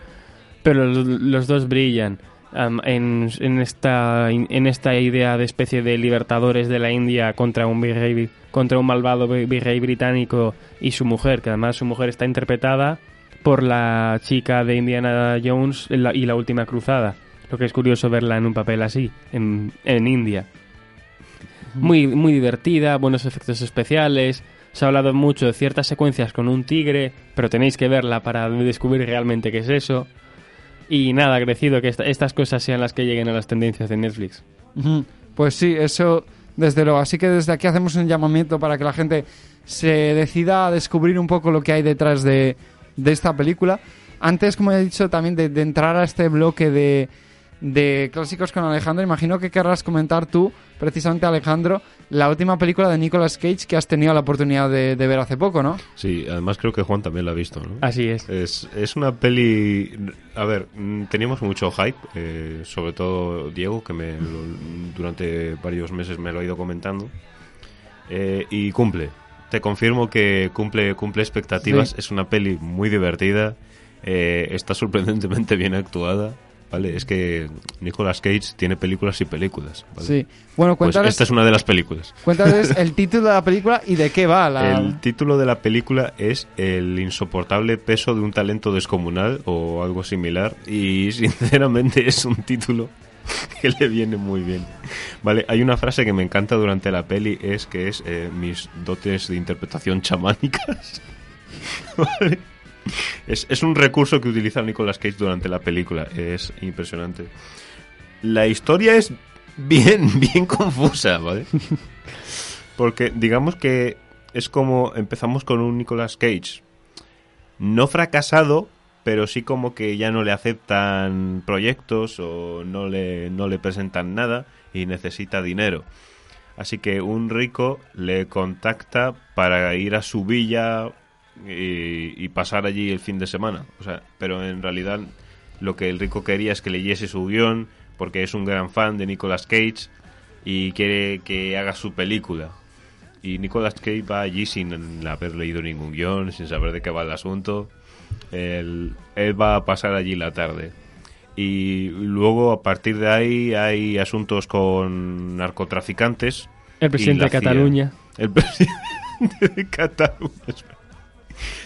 pero los, dos brillan. En, en, esta, en esta idea de especie de libertadores de la India contra un virrey, contra un malvado virrey británico y su mujer, que además su mujer está interpretada por la chica de Indiana Jones y la última cruzada. Lo que es curioso verla en un papel así, en, en India. Muy, muy divertida, buenos efectos especiales. Se ha hablado mucho de ciertas secuencias con un tigre, pero tenéis que verla para descubrir realmente qué es eso. Y nada, agradecido que estas cosas sean las que lleguen a las tendencias de Netflix. Pues sí, eso desde luego. Así que desde aquí hacemos un llamamiento para que la gente se decida a descubrir un poco lo que hay detrás de, de esta película. Antes, como he dicho, también de, entrar a este bloque de, de clásicos con Alejandro, imagino que querrás comentar tú, precisamente Alejandro, la última película de Nicolas Cage que has tenido la oportunidad de, ver hace poco, ¿no? Sí, además creo que Juan también la ha visto, ¿no? Así es. Es, una peli... A ver, mm, teníamos mucho hype, eh, sobre todo Diego, que me durante varios meses me lo ha ido comentando, eh, y cumple te confirmo que cumple, cumple expectativas. Es una peli muy divertida. Eh, está sorprendentemente bien actuada. ¿Vale? Es que Nicolas Cage tiene películas y películas. Sí. Bueno, pues cuéntales. esta es una de las películas. Cuéntales [LAUGHS] el título de la película y de qué va. La... El título de la película es El insoportable peso de un talento descomunal o algo similar. Y [LAUGHS] sinceramente es un título [LAUGHS] que le viene muy bien. Vale, hay una frase que me encanta durante la peli, es que es eh, mis dotes de interpretación chamánicas. [LAUGHS] es, un recurso que utiliza Nicolas Cage durante la película, es impresionante. La historia es bien, [LAUGHS] bien confusa, ¿vale? Porque digamos que es como empezamos con un Nicolas Cage no fracasado, pero sí como que ya no le aceptan proyectos o no le, no le presentan nada y necesita dinero. Así que un rico le contacta para ir a su villa y, pasar allí el fin de semana. O sea, pero en realidad lo que el rico quería es que leyese su guion porque es un gran fan de Nicolas Cage y quiere que haga su película. Y Nicolas Cage va allí sin haber leído ningún guion, sin saber de qué va el asunto él, va a pasar allí la tarde. Y luego, a partir de ahí, hay asuntos con narcotraficantes. El presidente de Cataluña. El [LAUGHS] presidente de Cataluña.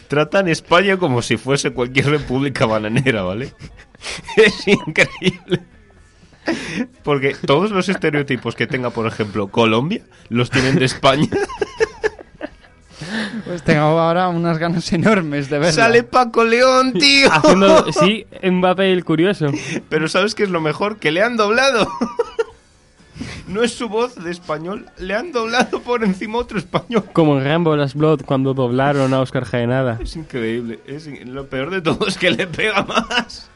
Tratan España como si fuese cualquier república bananera, ¿vale? [LAUGHS] Es increíble. Porque todos los estereotipos que tenga, por ejemplo, Colombia, los tienen de España. [LAUGHS] Pues tengo ahora unas ganas enormes de verla. Sale Paco León, tío. Haciendo, sí, [LAUGHS] un papel curioso. Pero ¿sabes qué es lo mejor? Que le han doblado. No es su voz de español, le han doblado por encima otro español. Como en Rambo Last Blood cuando doblaron a Oscar Jaenada. Es increíble. Es in- Lo peor de todo es que le pega más.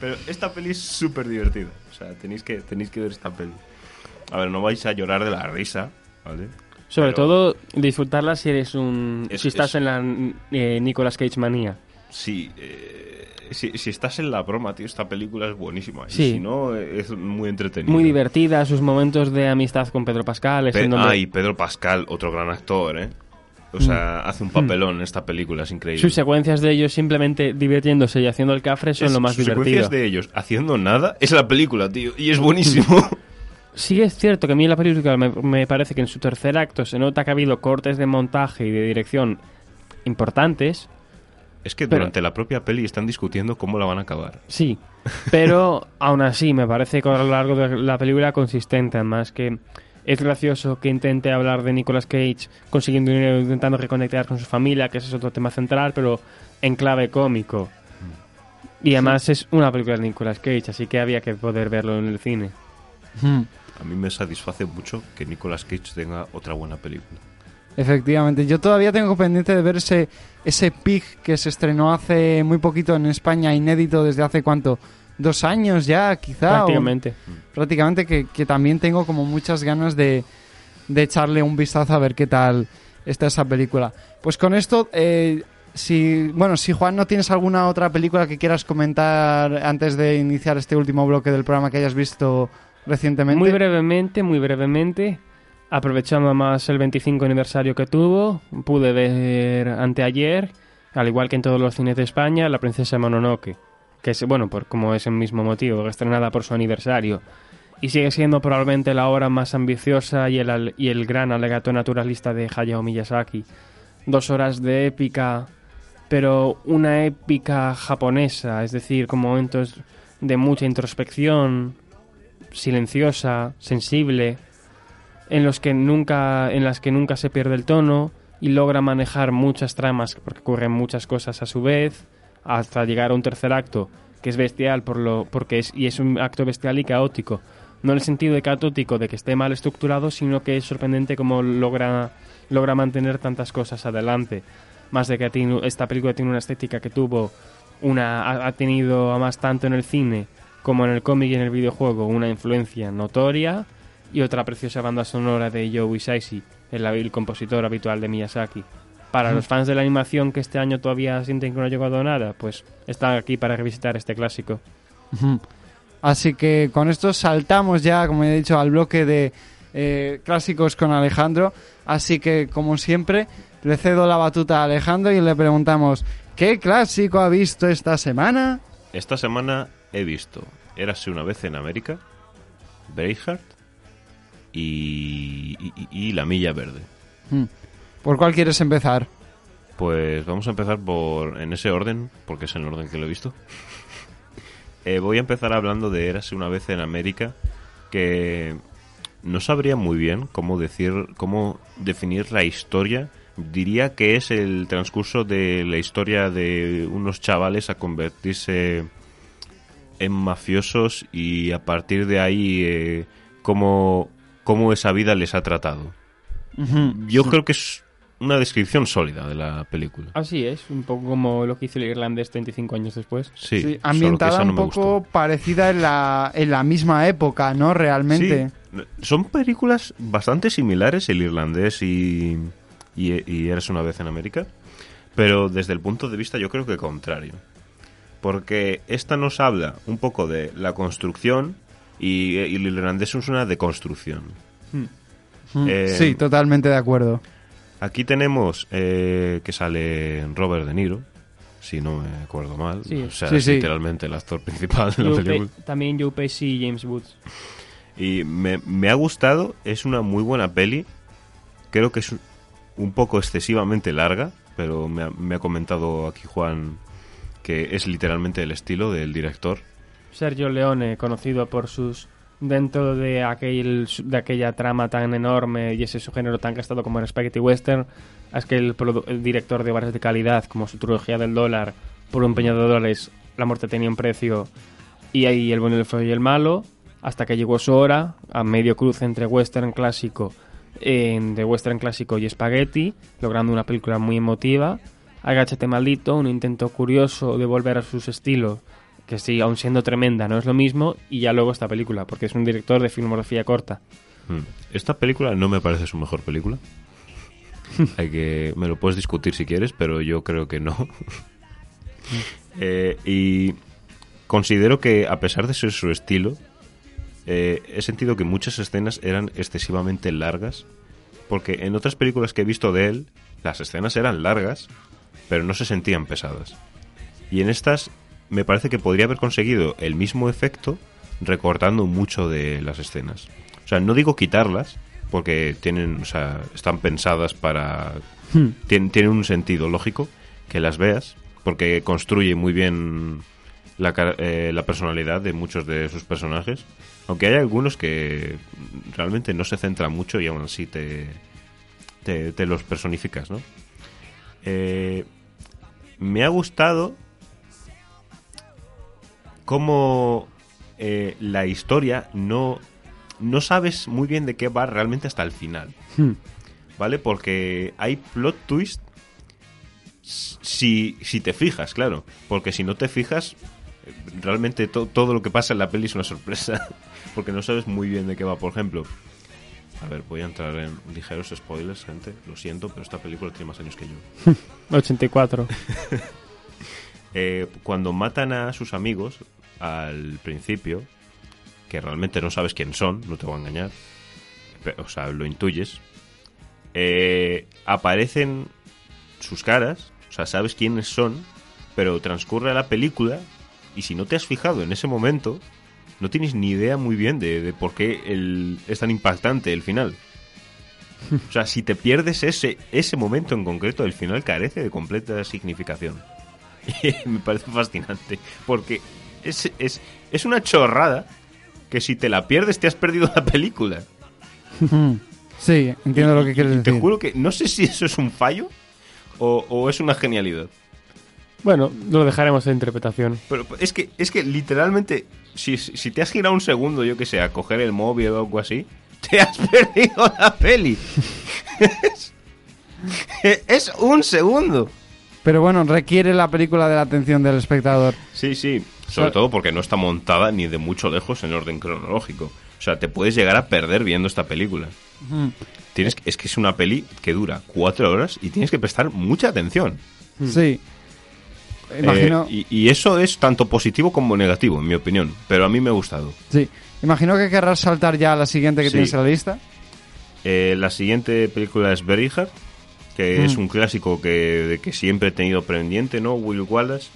Pero esta peli es súper divertida. O sea, tenéis que, tenéis que ver esta peli. A ver, no vais a llorar de la risa, ¿vale? Sobre Pero- todo disfrutarla si eres un... Es- si estás es- en la eh, Nicolas Cage manía. Sí, eh, si, si estás en la broma, tío, esta película es buenísima. Y si no, es muy entretenida. Muy divertida, sus momentos de amistad con Pedro Pascal. Pe- en donde- Ah, y Pedro Pascal, otro gran actor, ¿eh? O sea, hace un papelón en esta película, es increíble. Sus secuencias de ellos simplemente divirtiéndose y haciendo el cafre son Es- lo más sus divertido. secuencias de ellos haciendo nada es la película, tío, y es buenísimo. [LAUGHS] Sí es cierto que a mí la película me, me parece que en su tercer acto se nota que ha habido cortes de montaje y de dirección importantes. Es que Pero- durante la propia peli están discutiendo cómo la van a acabar. Sí, pero [LAUGHS] aún así me parece que a lo largo de la película consistente, además que es gracioso que intente hablar de Nicolas Cage consiguiendo dinero, intentando reconectar con su familia, que ese es otro tema central, pero en clave cómico. Y además es una película de Nicolas Cage, así que había que poder verlo en el cine. Hmm. A mí me satisface mucho que Nicolas Cage tenga otra buena película. Efectivamente, yo todavía tengo pendiente de ver ese, ese Pig que se estrenó hace muy poquito en España, inédito desde hace cuánto, dos años ya, quizá. o- Prácticamente. prácticamente que, que también tengo como muchas ganas de, de echarle un vistazo a ver qué tal está esa película. Pues con esto, eh, si bueno, si Juan no tienes alguna otra película que quieras comentar antes de iniciar este último bloque del programa que hayas visto recientemente. Muy brevemente, muy brevemente, aprovechando más el 25 aniversario que tuvo, pude ver anteayer, al igual que en todos los cines de España, La Princesa Mononoke, que es, bueno, por como es el mismo motivo, estrenada por su aniversario. Y sigue siendo probablemente la obra más ambiciosa y el, y el gran alegato naturalista de Hayao Miyazaki. Dos horas de épica, pero una épica japonesa, es decir, con momentos de mucha introspección, silenciosa, sensible, en los que nunca, en las que nunca se pierde el tono y logra manejar muchas tramas porque ocurren muchas cosas a su vez, hasta llegar a un tercer acto que es bestial por lo, porque es y es un acto bestial y caótico. No en el sentido de caótico de que esté mal estructurado, sino que es sorprendente cómo logra logra mantener tantas cosas adelante. Más de que tiene- esta película tiene una estética que tuvo una ha, ha tenido además tanto en el cine como en el cómic y en el videojuego una influencia notoria y otra preciosa banda sonora de Joe Hisaishi, el, el compositor habitual de Miyazaki. Para los fans de la animación que este año todavía sienten que no ha llegado a nada, pues están aquí para revisitar este clásico. Así que con esto saltamos ya, como he dicho, al bloque de eh, clásicos con Alejandro. Así que, como siempre, le cedo la batuta a Alejandro y le preguntamos, ¿qué clásico ha visto esta semana? Esta semana he visto Érase una vez en América, Braveheart y, y- y La Milla Verde. Hmm. ¿Por cuál quieres empezar? Pues vamos a empezar por en ese orden, porque es el orden que lo he visto. [LAUGHS] Eh, voy a empezar hablando de Érase una vez en América, que no sabría muy bien cómo decir, cómo definir la historia. Diría que es el transcurso de la historia de unos chavales a convertirse en mafiosos y a partir de ahí eh, cómo, cómo esa vida les ha tratado. Yo creo que es una descripción sólida de la película. Así es, un poco como lo que hizo el irlandés 35 años después. Sí, ambientada no un poco gustó. parecida en la, en la misma época, ¿no? Realmente. Sí, son películas bastante similares, el irlandés y, y, y Eres una vez en América, pero desde el punto de vista yo creo que contrario. Porque esta nos habla un poco de la construcción y, y el irlandés es una deconstrucción. Mm. Eh, sí, totalmente de acuerdo. Aquí tenemos eh, que sale Robert De Niro, si no me acuerdo mal. Sí. o sea, Sí, es sí. literalmente el actor principal de la película. Pe- también Joe Pesci y James Woods. Y me, me ha gustado, es una muy buena peli. Creo que es un- un poco excesivamente larga, pero me ha, me ha comentado aquí Juan que es literalmente el estilo del director. Sergio Leone, conocido por sus dentro de aquel de aquella trama tan enorme y ese subgénero tan gastado como el spaghetti western, es que el, director de obras de calidad como su trilogía del dólar, por un peñado de dólares, la muerte tenía un precio y ahí el bueno, el y el malo, hasta que llegó su hora, a medio cruce entre western clásico, de western clásico y spaghetti, logrando una película muy emotiva. Agáchate maldito, un intento curioso de volver a sus estilos, que sí, aún siendo tremenda, no es lo mismo, y ya luego esta película, porque es un director de filmografía corta. Hmm. Esta película no me parece su mejor película. [LAUGHS] Hay que me lo puedes discutir si quieres, pero yo creo que no. [LAUGHS] Eh, y considero que a pesar de ser su estilo, eh, he sentido que muchas escenas eran excesivamente largas, porque en otras películas que he visto de él, las escenas eran largas, pero no se sentían pesadas. Y en estas me parece que podría haber conseguido el mismo efecto recortando mucho de las escenas. O sea, no digo quitarlas, porque tienen, o sea, están pensadas para... Hmm. Tienen, un sentido lógico que las veas, porque construye muy bien la, eh, la personalidad de muchos de sus personajes aunque hay algunos que realmente no se centran mucho y aún así te, te, los personificas, ¿no? Eh, me ha gustado cómo eh, la historia no, no sabes muy bien de qué va realmente hasta el final. Hmm. ¿Vale? Porque hay plot twist si, si te fijas, claro. Porque si no te fijas, realmente todo lo que pasa en la peli es una sorpresa. [LAUGHS] porque no sabes muy bien de qué va. Por ejemplo, a ver, voy a entrar en ligeros spoilers, gente. Lo siento, pero esta película tiene más años que yo. [LAUGHS] 84. [LAUGHS] eh, cuando matan a sus amigos al principio, que realmente no sabes quién son, no te voy a engañar, o sea, lo intuyes, eh, aparecen sus caras, o sea, sabes quiénes son, pero transcurre la película y si no te has fijado en ese momento, no tienes ni idea muy bien de, por qué es tan impactante el final. O sea, si te pierdes ese, ese momento en concreto, el final carece de completa significación. [LAUGHS] Me parece fascinante, porque es, es, es una chorrada que si te la pierdes te has perdido la película. [LAUGHS] Sí, entiendo lo que quieres decir. Te juro que no sé si eso es un fallo o, o es una genialidad. Bueno, lo dejaremos de interpretación. Pero es que, es que literalmente, si, si te has girado un segundo, yo que sé, a coger el móvil o algo así, [LAUGHS] te has perdido la peli. [LAUGHS] es, un segundo. Pero bueno, requiere la película de la atención del espectador. Sí, sí. Sobre todo porque no está montada ni de mucho lejos en orden cronológico. O sea, te puedes llegar a perder viendo esta película. Tienes, es que es una peli que dura cuatro horas y tienes que prestar mucha atención. Sí. Imagino... Eh, y, eso es tanto positivo como negativo, en mi opinión. Pero a mí me ha gustado. Sí. Imagino que querrás saltar ya a la siguiente que tienes en la lista. Eh, la siguiente película es Hard, que mm. es un clásico que, que siempre he tenido pendiente, ¿no? Will Wallace.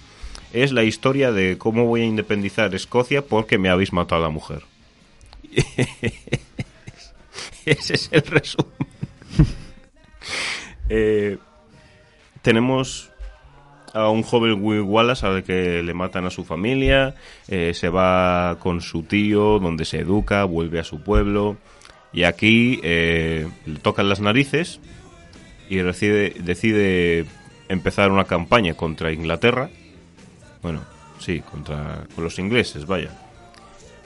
Es la historia de cómo voy a independizar Escocia porque me habéis matado a la mujer. [LAUGHS] Ese es el resumen. [LAUGHS] Eh, tenemos a un joven Will Wallace al que le matan a su familia, eh, se va con su tío, donde se educa, vuelve a su pueblo y aquí eh, le tocan las narices y decide, decide empezar una campaña contra Inglaterra. Bueno, sí, contra con los ingleses, vaya.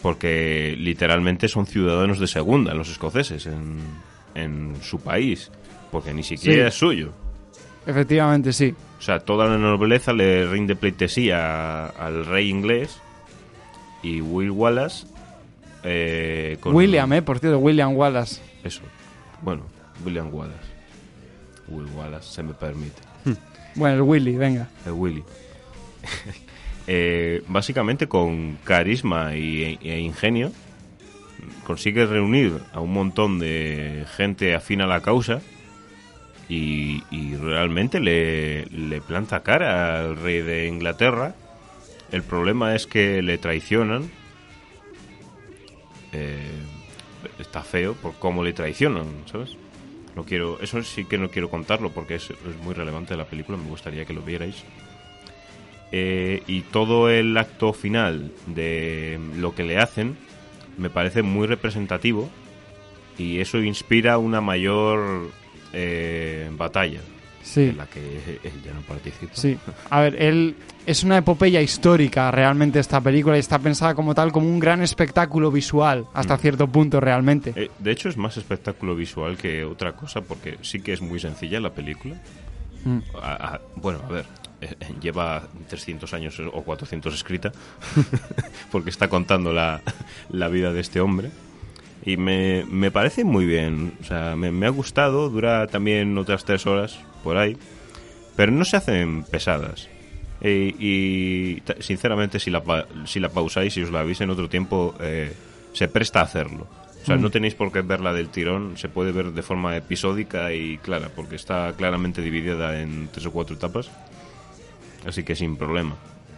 Porque literalmente son ciudadanos de segunda los escoceses en, en su país, porque ni siquiera es suyo. Efectivamente, sí. O sea, toda la nobleza le rinde pleitesía al rey inglés y Will Wallace. Eh, William, eh, por cierto, William Wallace. Eso. Bueno, William Wallace. Will Wallace, se me permite. Hmm. Bueno, el Willy, venga. El Willy. [LAUGHS] Eh, básicamente con carisma y, e ingenio consigue reunir a un montón de gente afín a la causa y, realmente le, planta cara al rey de Inglaterra. El problema es que le traicionan. Eh, está feo por cómo le traicionan, ¿sabes? No quiero, eso sí que no quiero contarlo porque es, muy relevante la película, me gustaría que lo vierais. Eh, y todo el acto final de lo que le hacen me parece muy representativo y eso inspira una mayor eh, batalla sí. en la que él ya no participa. Sí, a ver, él es una epopeya histórica realmente esta película y está pensada como tal como un gran espectáculo visual hasta Mm. cierto punto realmente. Eh, de hecho es más espectáculo visual que otra cosa porque sí que es muy sencilla la película. Mm. A- a- bueno, a ver, [LAUGHS] lleva 300 años o 400 escrita, [LAUGHS] porque está contando la, la vida de este hombre. Y me, me parece muy bien, o sea, me, me ha gustado, dura también otras tres horas por ahí, pero no se hacen pesadas. Y sinceramente, si la, si la pausáis y os la veis en otro tiempo, eh, se presta a hacerlo. O sea, Mm. no tenéis por qué verla del tirón, se puede ver de forma episódica y clara, porque está claramente dividida en tres o cuatro etapas. Así que sin problema.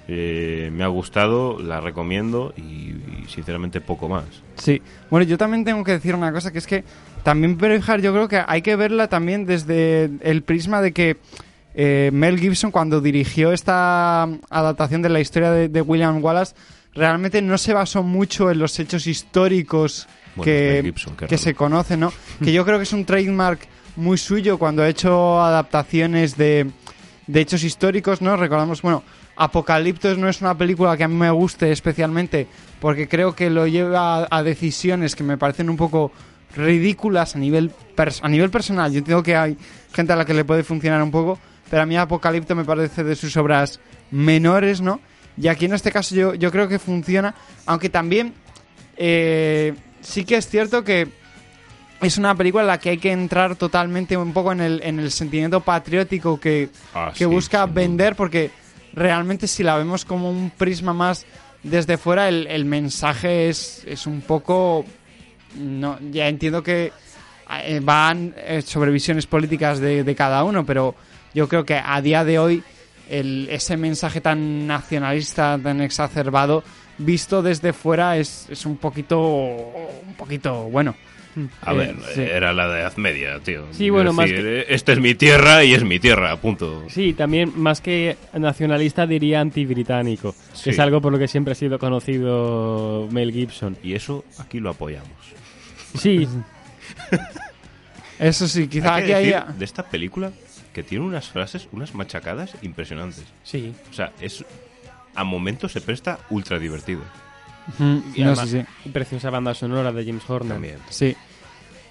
Eh, me ha gustado, la recomiendo y, y sinceramente poco más. Sí, bueno, yo también tengo que decir una cosa, que es que también Braveheart yo creo que hay que verla también desde el prisma de que eh, Mel Gibson cuando dirigió esta adaptación de la historia de, de William Wallace realmente no se basó mucho en los hechos históricos Bueno, que, Gibson, que se conocen, ¿no? [LAUGHS] que yo creo que es un trademark muy suyo cuando ha hecho adaptaciones de, de hechos históricos, ¿no? Recordamos, bueno, Apocaliptos no es una película que a mí me guste especialmente porque creo que lo lleva a, decisiones que me parecen un poco ridículas a nivel a nivel personal. Yo entiendo que hay gente a la que le puede funcionar un poco, pero a mí Apocalipto me parece de sus obras menores, ¿no? Y aquí en este caso yo, yo creo que funciona, aunque también eh, sí que es cierto que es una película en la que hay que entrar totalmente un poco en el, en el sentimiento patriótico que, Ah, que sí, busca vender, porque realmente si la vemos como un prisma más desde fuera, el, el mensaje es, es un poco... No, ya entiendo que eh, van eh, sobre visiones políticas de, de cada uno, pero yo creo que a día de hoy el, ese mensaje tan nacionalista, tan exacerbado, visto desde fuera es, es un poquito un poquito bueno. A Eh, ver, sí. era la Edad Media, tío. Sí, bueno, Es más decir, Esta es mi tierra y es mi tierra, punto. Sí, también más que nacionalista diría antibritánico, Sí. que es algo por lo que siempre ha sido conocido Mel Gibson. Y eso aquí lo apoyamos. Sí, [LAUGHS] Eso sí, quizá Hay que aquí decir haya... de esta película que tiene unas frases, unas machacadas impresionantes. sí. O sea, es a momentos se presta ultra divertido. Mm, Y no, además, sí, sí. preciosa banda sonora de James Horner. También. Sí.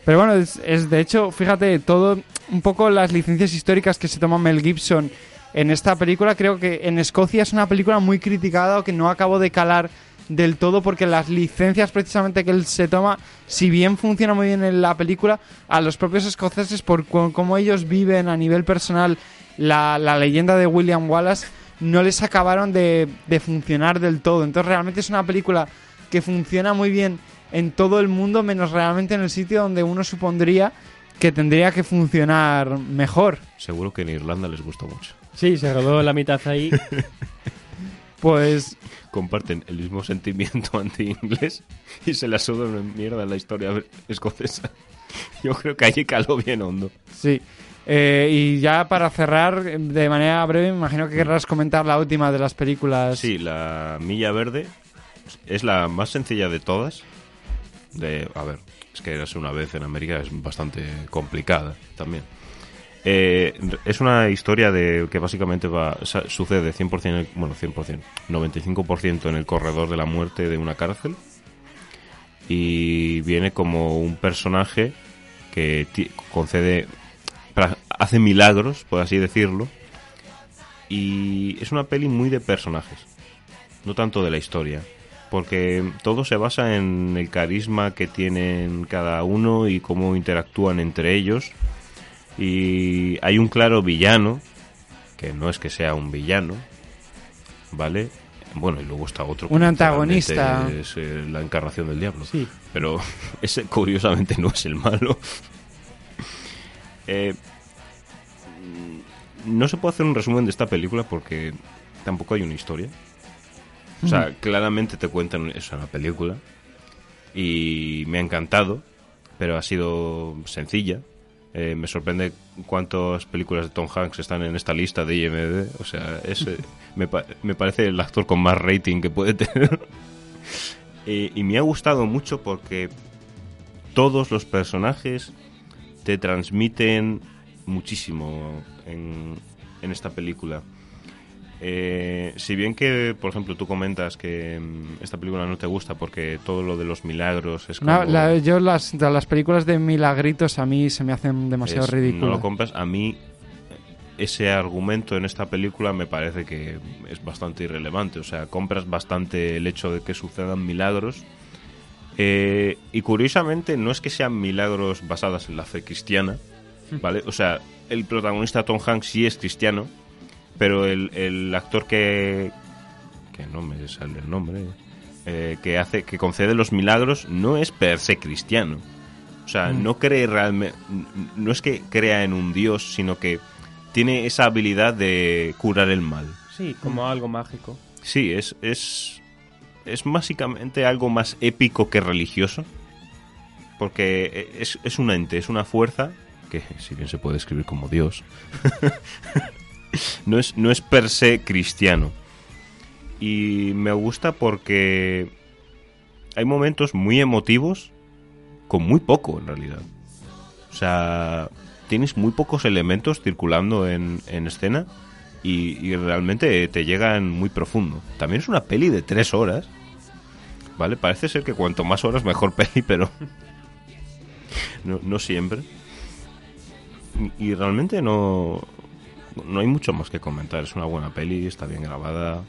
Pero bueno, es, es de hecho, fíjate, todo un poco las licencias históricas que se toma Mel Gibson en esta película, creo que en Escocia es una película muy criticada o que no acabo de calar del todo porque las licencias precisamente que él se toma, si bien funciona muy bien en la película, a los propios escoceses por cómo ellos viven a nivel personal la, la leyenda de William Wallace, no les acabaron de, de funcionar del todo. Entonces realmente es una película que funciona muy bien en todo el mundo, menos realmente en el sitio donde uno supondría que tendría que funcionar mejor. Seguro que en Irlanda les gustó mucho. Sí, se rodó la mitad ahí. [LAUGHS] Pues Comparten el mismo sentimiento anti-inglés y se la sudan en mierda la historia escocesa. Yo creo que allí caló bien hondo. sí. Eh, y ya para cerrar, de manera breve, me imagino que querrás comentar la última de las películas. Sí, la Milla Verde es la más sencilla de todas. De, a ver, es que eras una vez en América es bastante complicada también. Eh, es una historia de que básicamente va sucede 100%, en el- bueno, 100%, 95% en el corredor de la muerte de una cárcel y viene como un personaje que concede hace milagros, por así decirlo, y es una peli muy de personajes, no tanto de la historia, porque todo se basa en el carisma que tienen cada uno y cómo interactúan entre ellos. Y hay un claro villano, que no es que sea un villano, ¿vale? Bueno, y luego está otro. Un antagonista. Es eh, la encarnación del diablo. Sí. Pero [LAUGHS] ese curiosamente no es el malo. Eh, no se puede hacer un resumen de esta película porque tampoco hay una historia. O sea, claramente te cuentan eso es una película y me ha encantado, pero ha sido sencilla Eh, me sorprende cuántas películas de Tom Hanks están en esta lista de IMDb. O sea, es, [LAUGHS] me, me, parece el actor con más rating que puede tener. [LAUGHS] y me ha gustado mucho porque todos los personajes te transmiten muchísimo en, en esta película. Eh, si bien que, por ejemplo, tú comentas que mm, esta película no te gusta porque todo lo de los milagros es como... yo las, las películas de milagritos a mí se me hacen demasiado ridículas. No lo compras. A mí ese argumento en esta película me parece que es bastante irrelevante. O sea, compras bastante el hecho de que sucedan milagros. Eh, y curiosamente no es que sean milagros basados en la fe cristiana, ¿vale? O sea, el protagonista Tom Hanks sí es cristiano, pero el, actor que que no me sale el nombre eh, que hace que concede los milagros no es per se cristiano o sea mm. no cree realmente no es que crea en un dios sino que tiene esa habilidad de curar el mal sí como algo mágico sí es es es básicamente algo más épico que religioso porque es, es un ente es una fuerza que si bien se puede escribir como dios [LAUGHS] no, es, no es per se cristiano. Y me gusta porque hay momentos muy emotivos con muy poco en realidad. O sea, tienes muy pocos elementos circulando en, escena y, realmente te llegan muy profundo. También es una peli de tres horas. ¿Vale? Parece ser que cuanto más horas mejor [LAUGHS] peli, pero no, no siempre. Y realmente no, no hay mucho más que comentar. Es una buena peli, está bien grabada,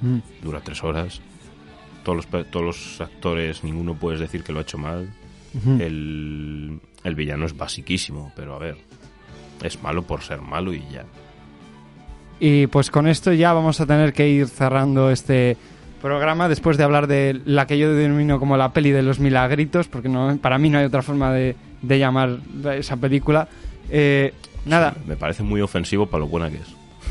mm. dura tres horas. Todos los, todos los actores, ninguno puedes decir que lo ha hecho mal. el, el villano es basiquísimo, pero a ver, es malo por ser malo y ya. Y pues con esto ya vamos a tener que ir cerrando este programa después de hablar de la que yo denomino como la peli de los milagritos, porque no, para mí no hay otra forma de, de llamar esa película. Eh, Nada. me parece muy ofensivo para lo buena que es.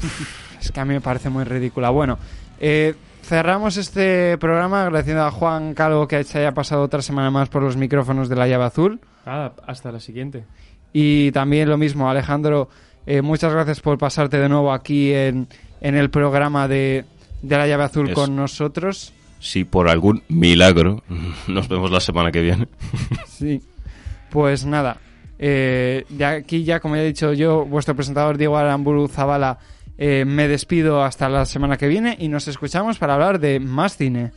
[LAUGHS] es que a mí me parece muy ridícula. Bueno, eh, cerramos este programa agradeciendo a Juan Calvo que se haya pasado otra semana más por los micrófonos de la llave azul. Ah, hasta la siguiente. Y también lo mismo, Alejandro, eh, muchas gracias por pasarte de nuevo aquí en, el programa de, de la llave azul con nosotros. Si por algún milagro [LAUGHS] nos vemos la semana que viene. [LAUGHS] sí. Pues nada, eh, de aquí ya, como ya he dicho yo, vuestro presentador Diego Aramburu Zavala, eh, me despido hasta la semana que viene y nos escuchamos para hablar de más cine.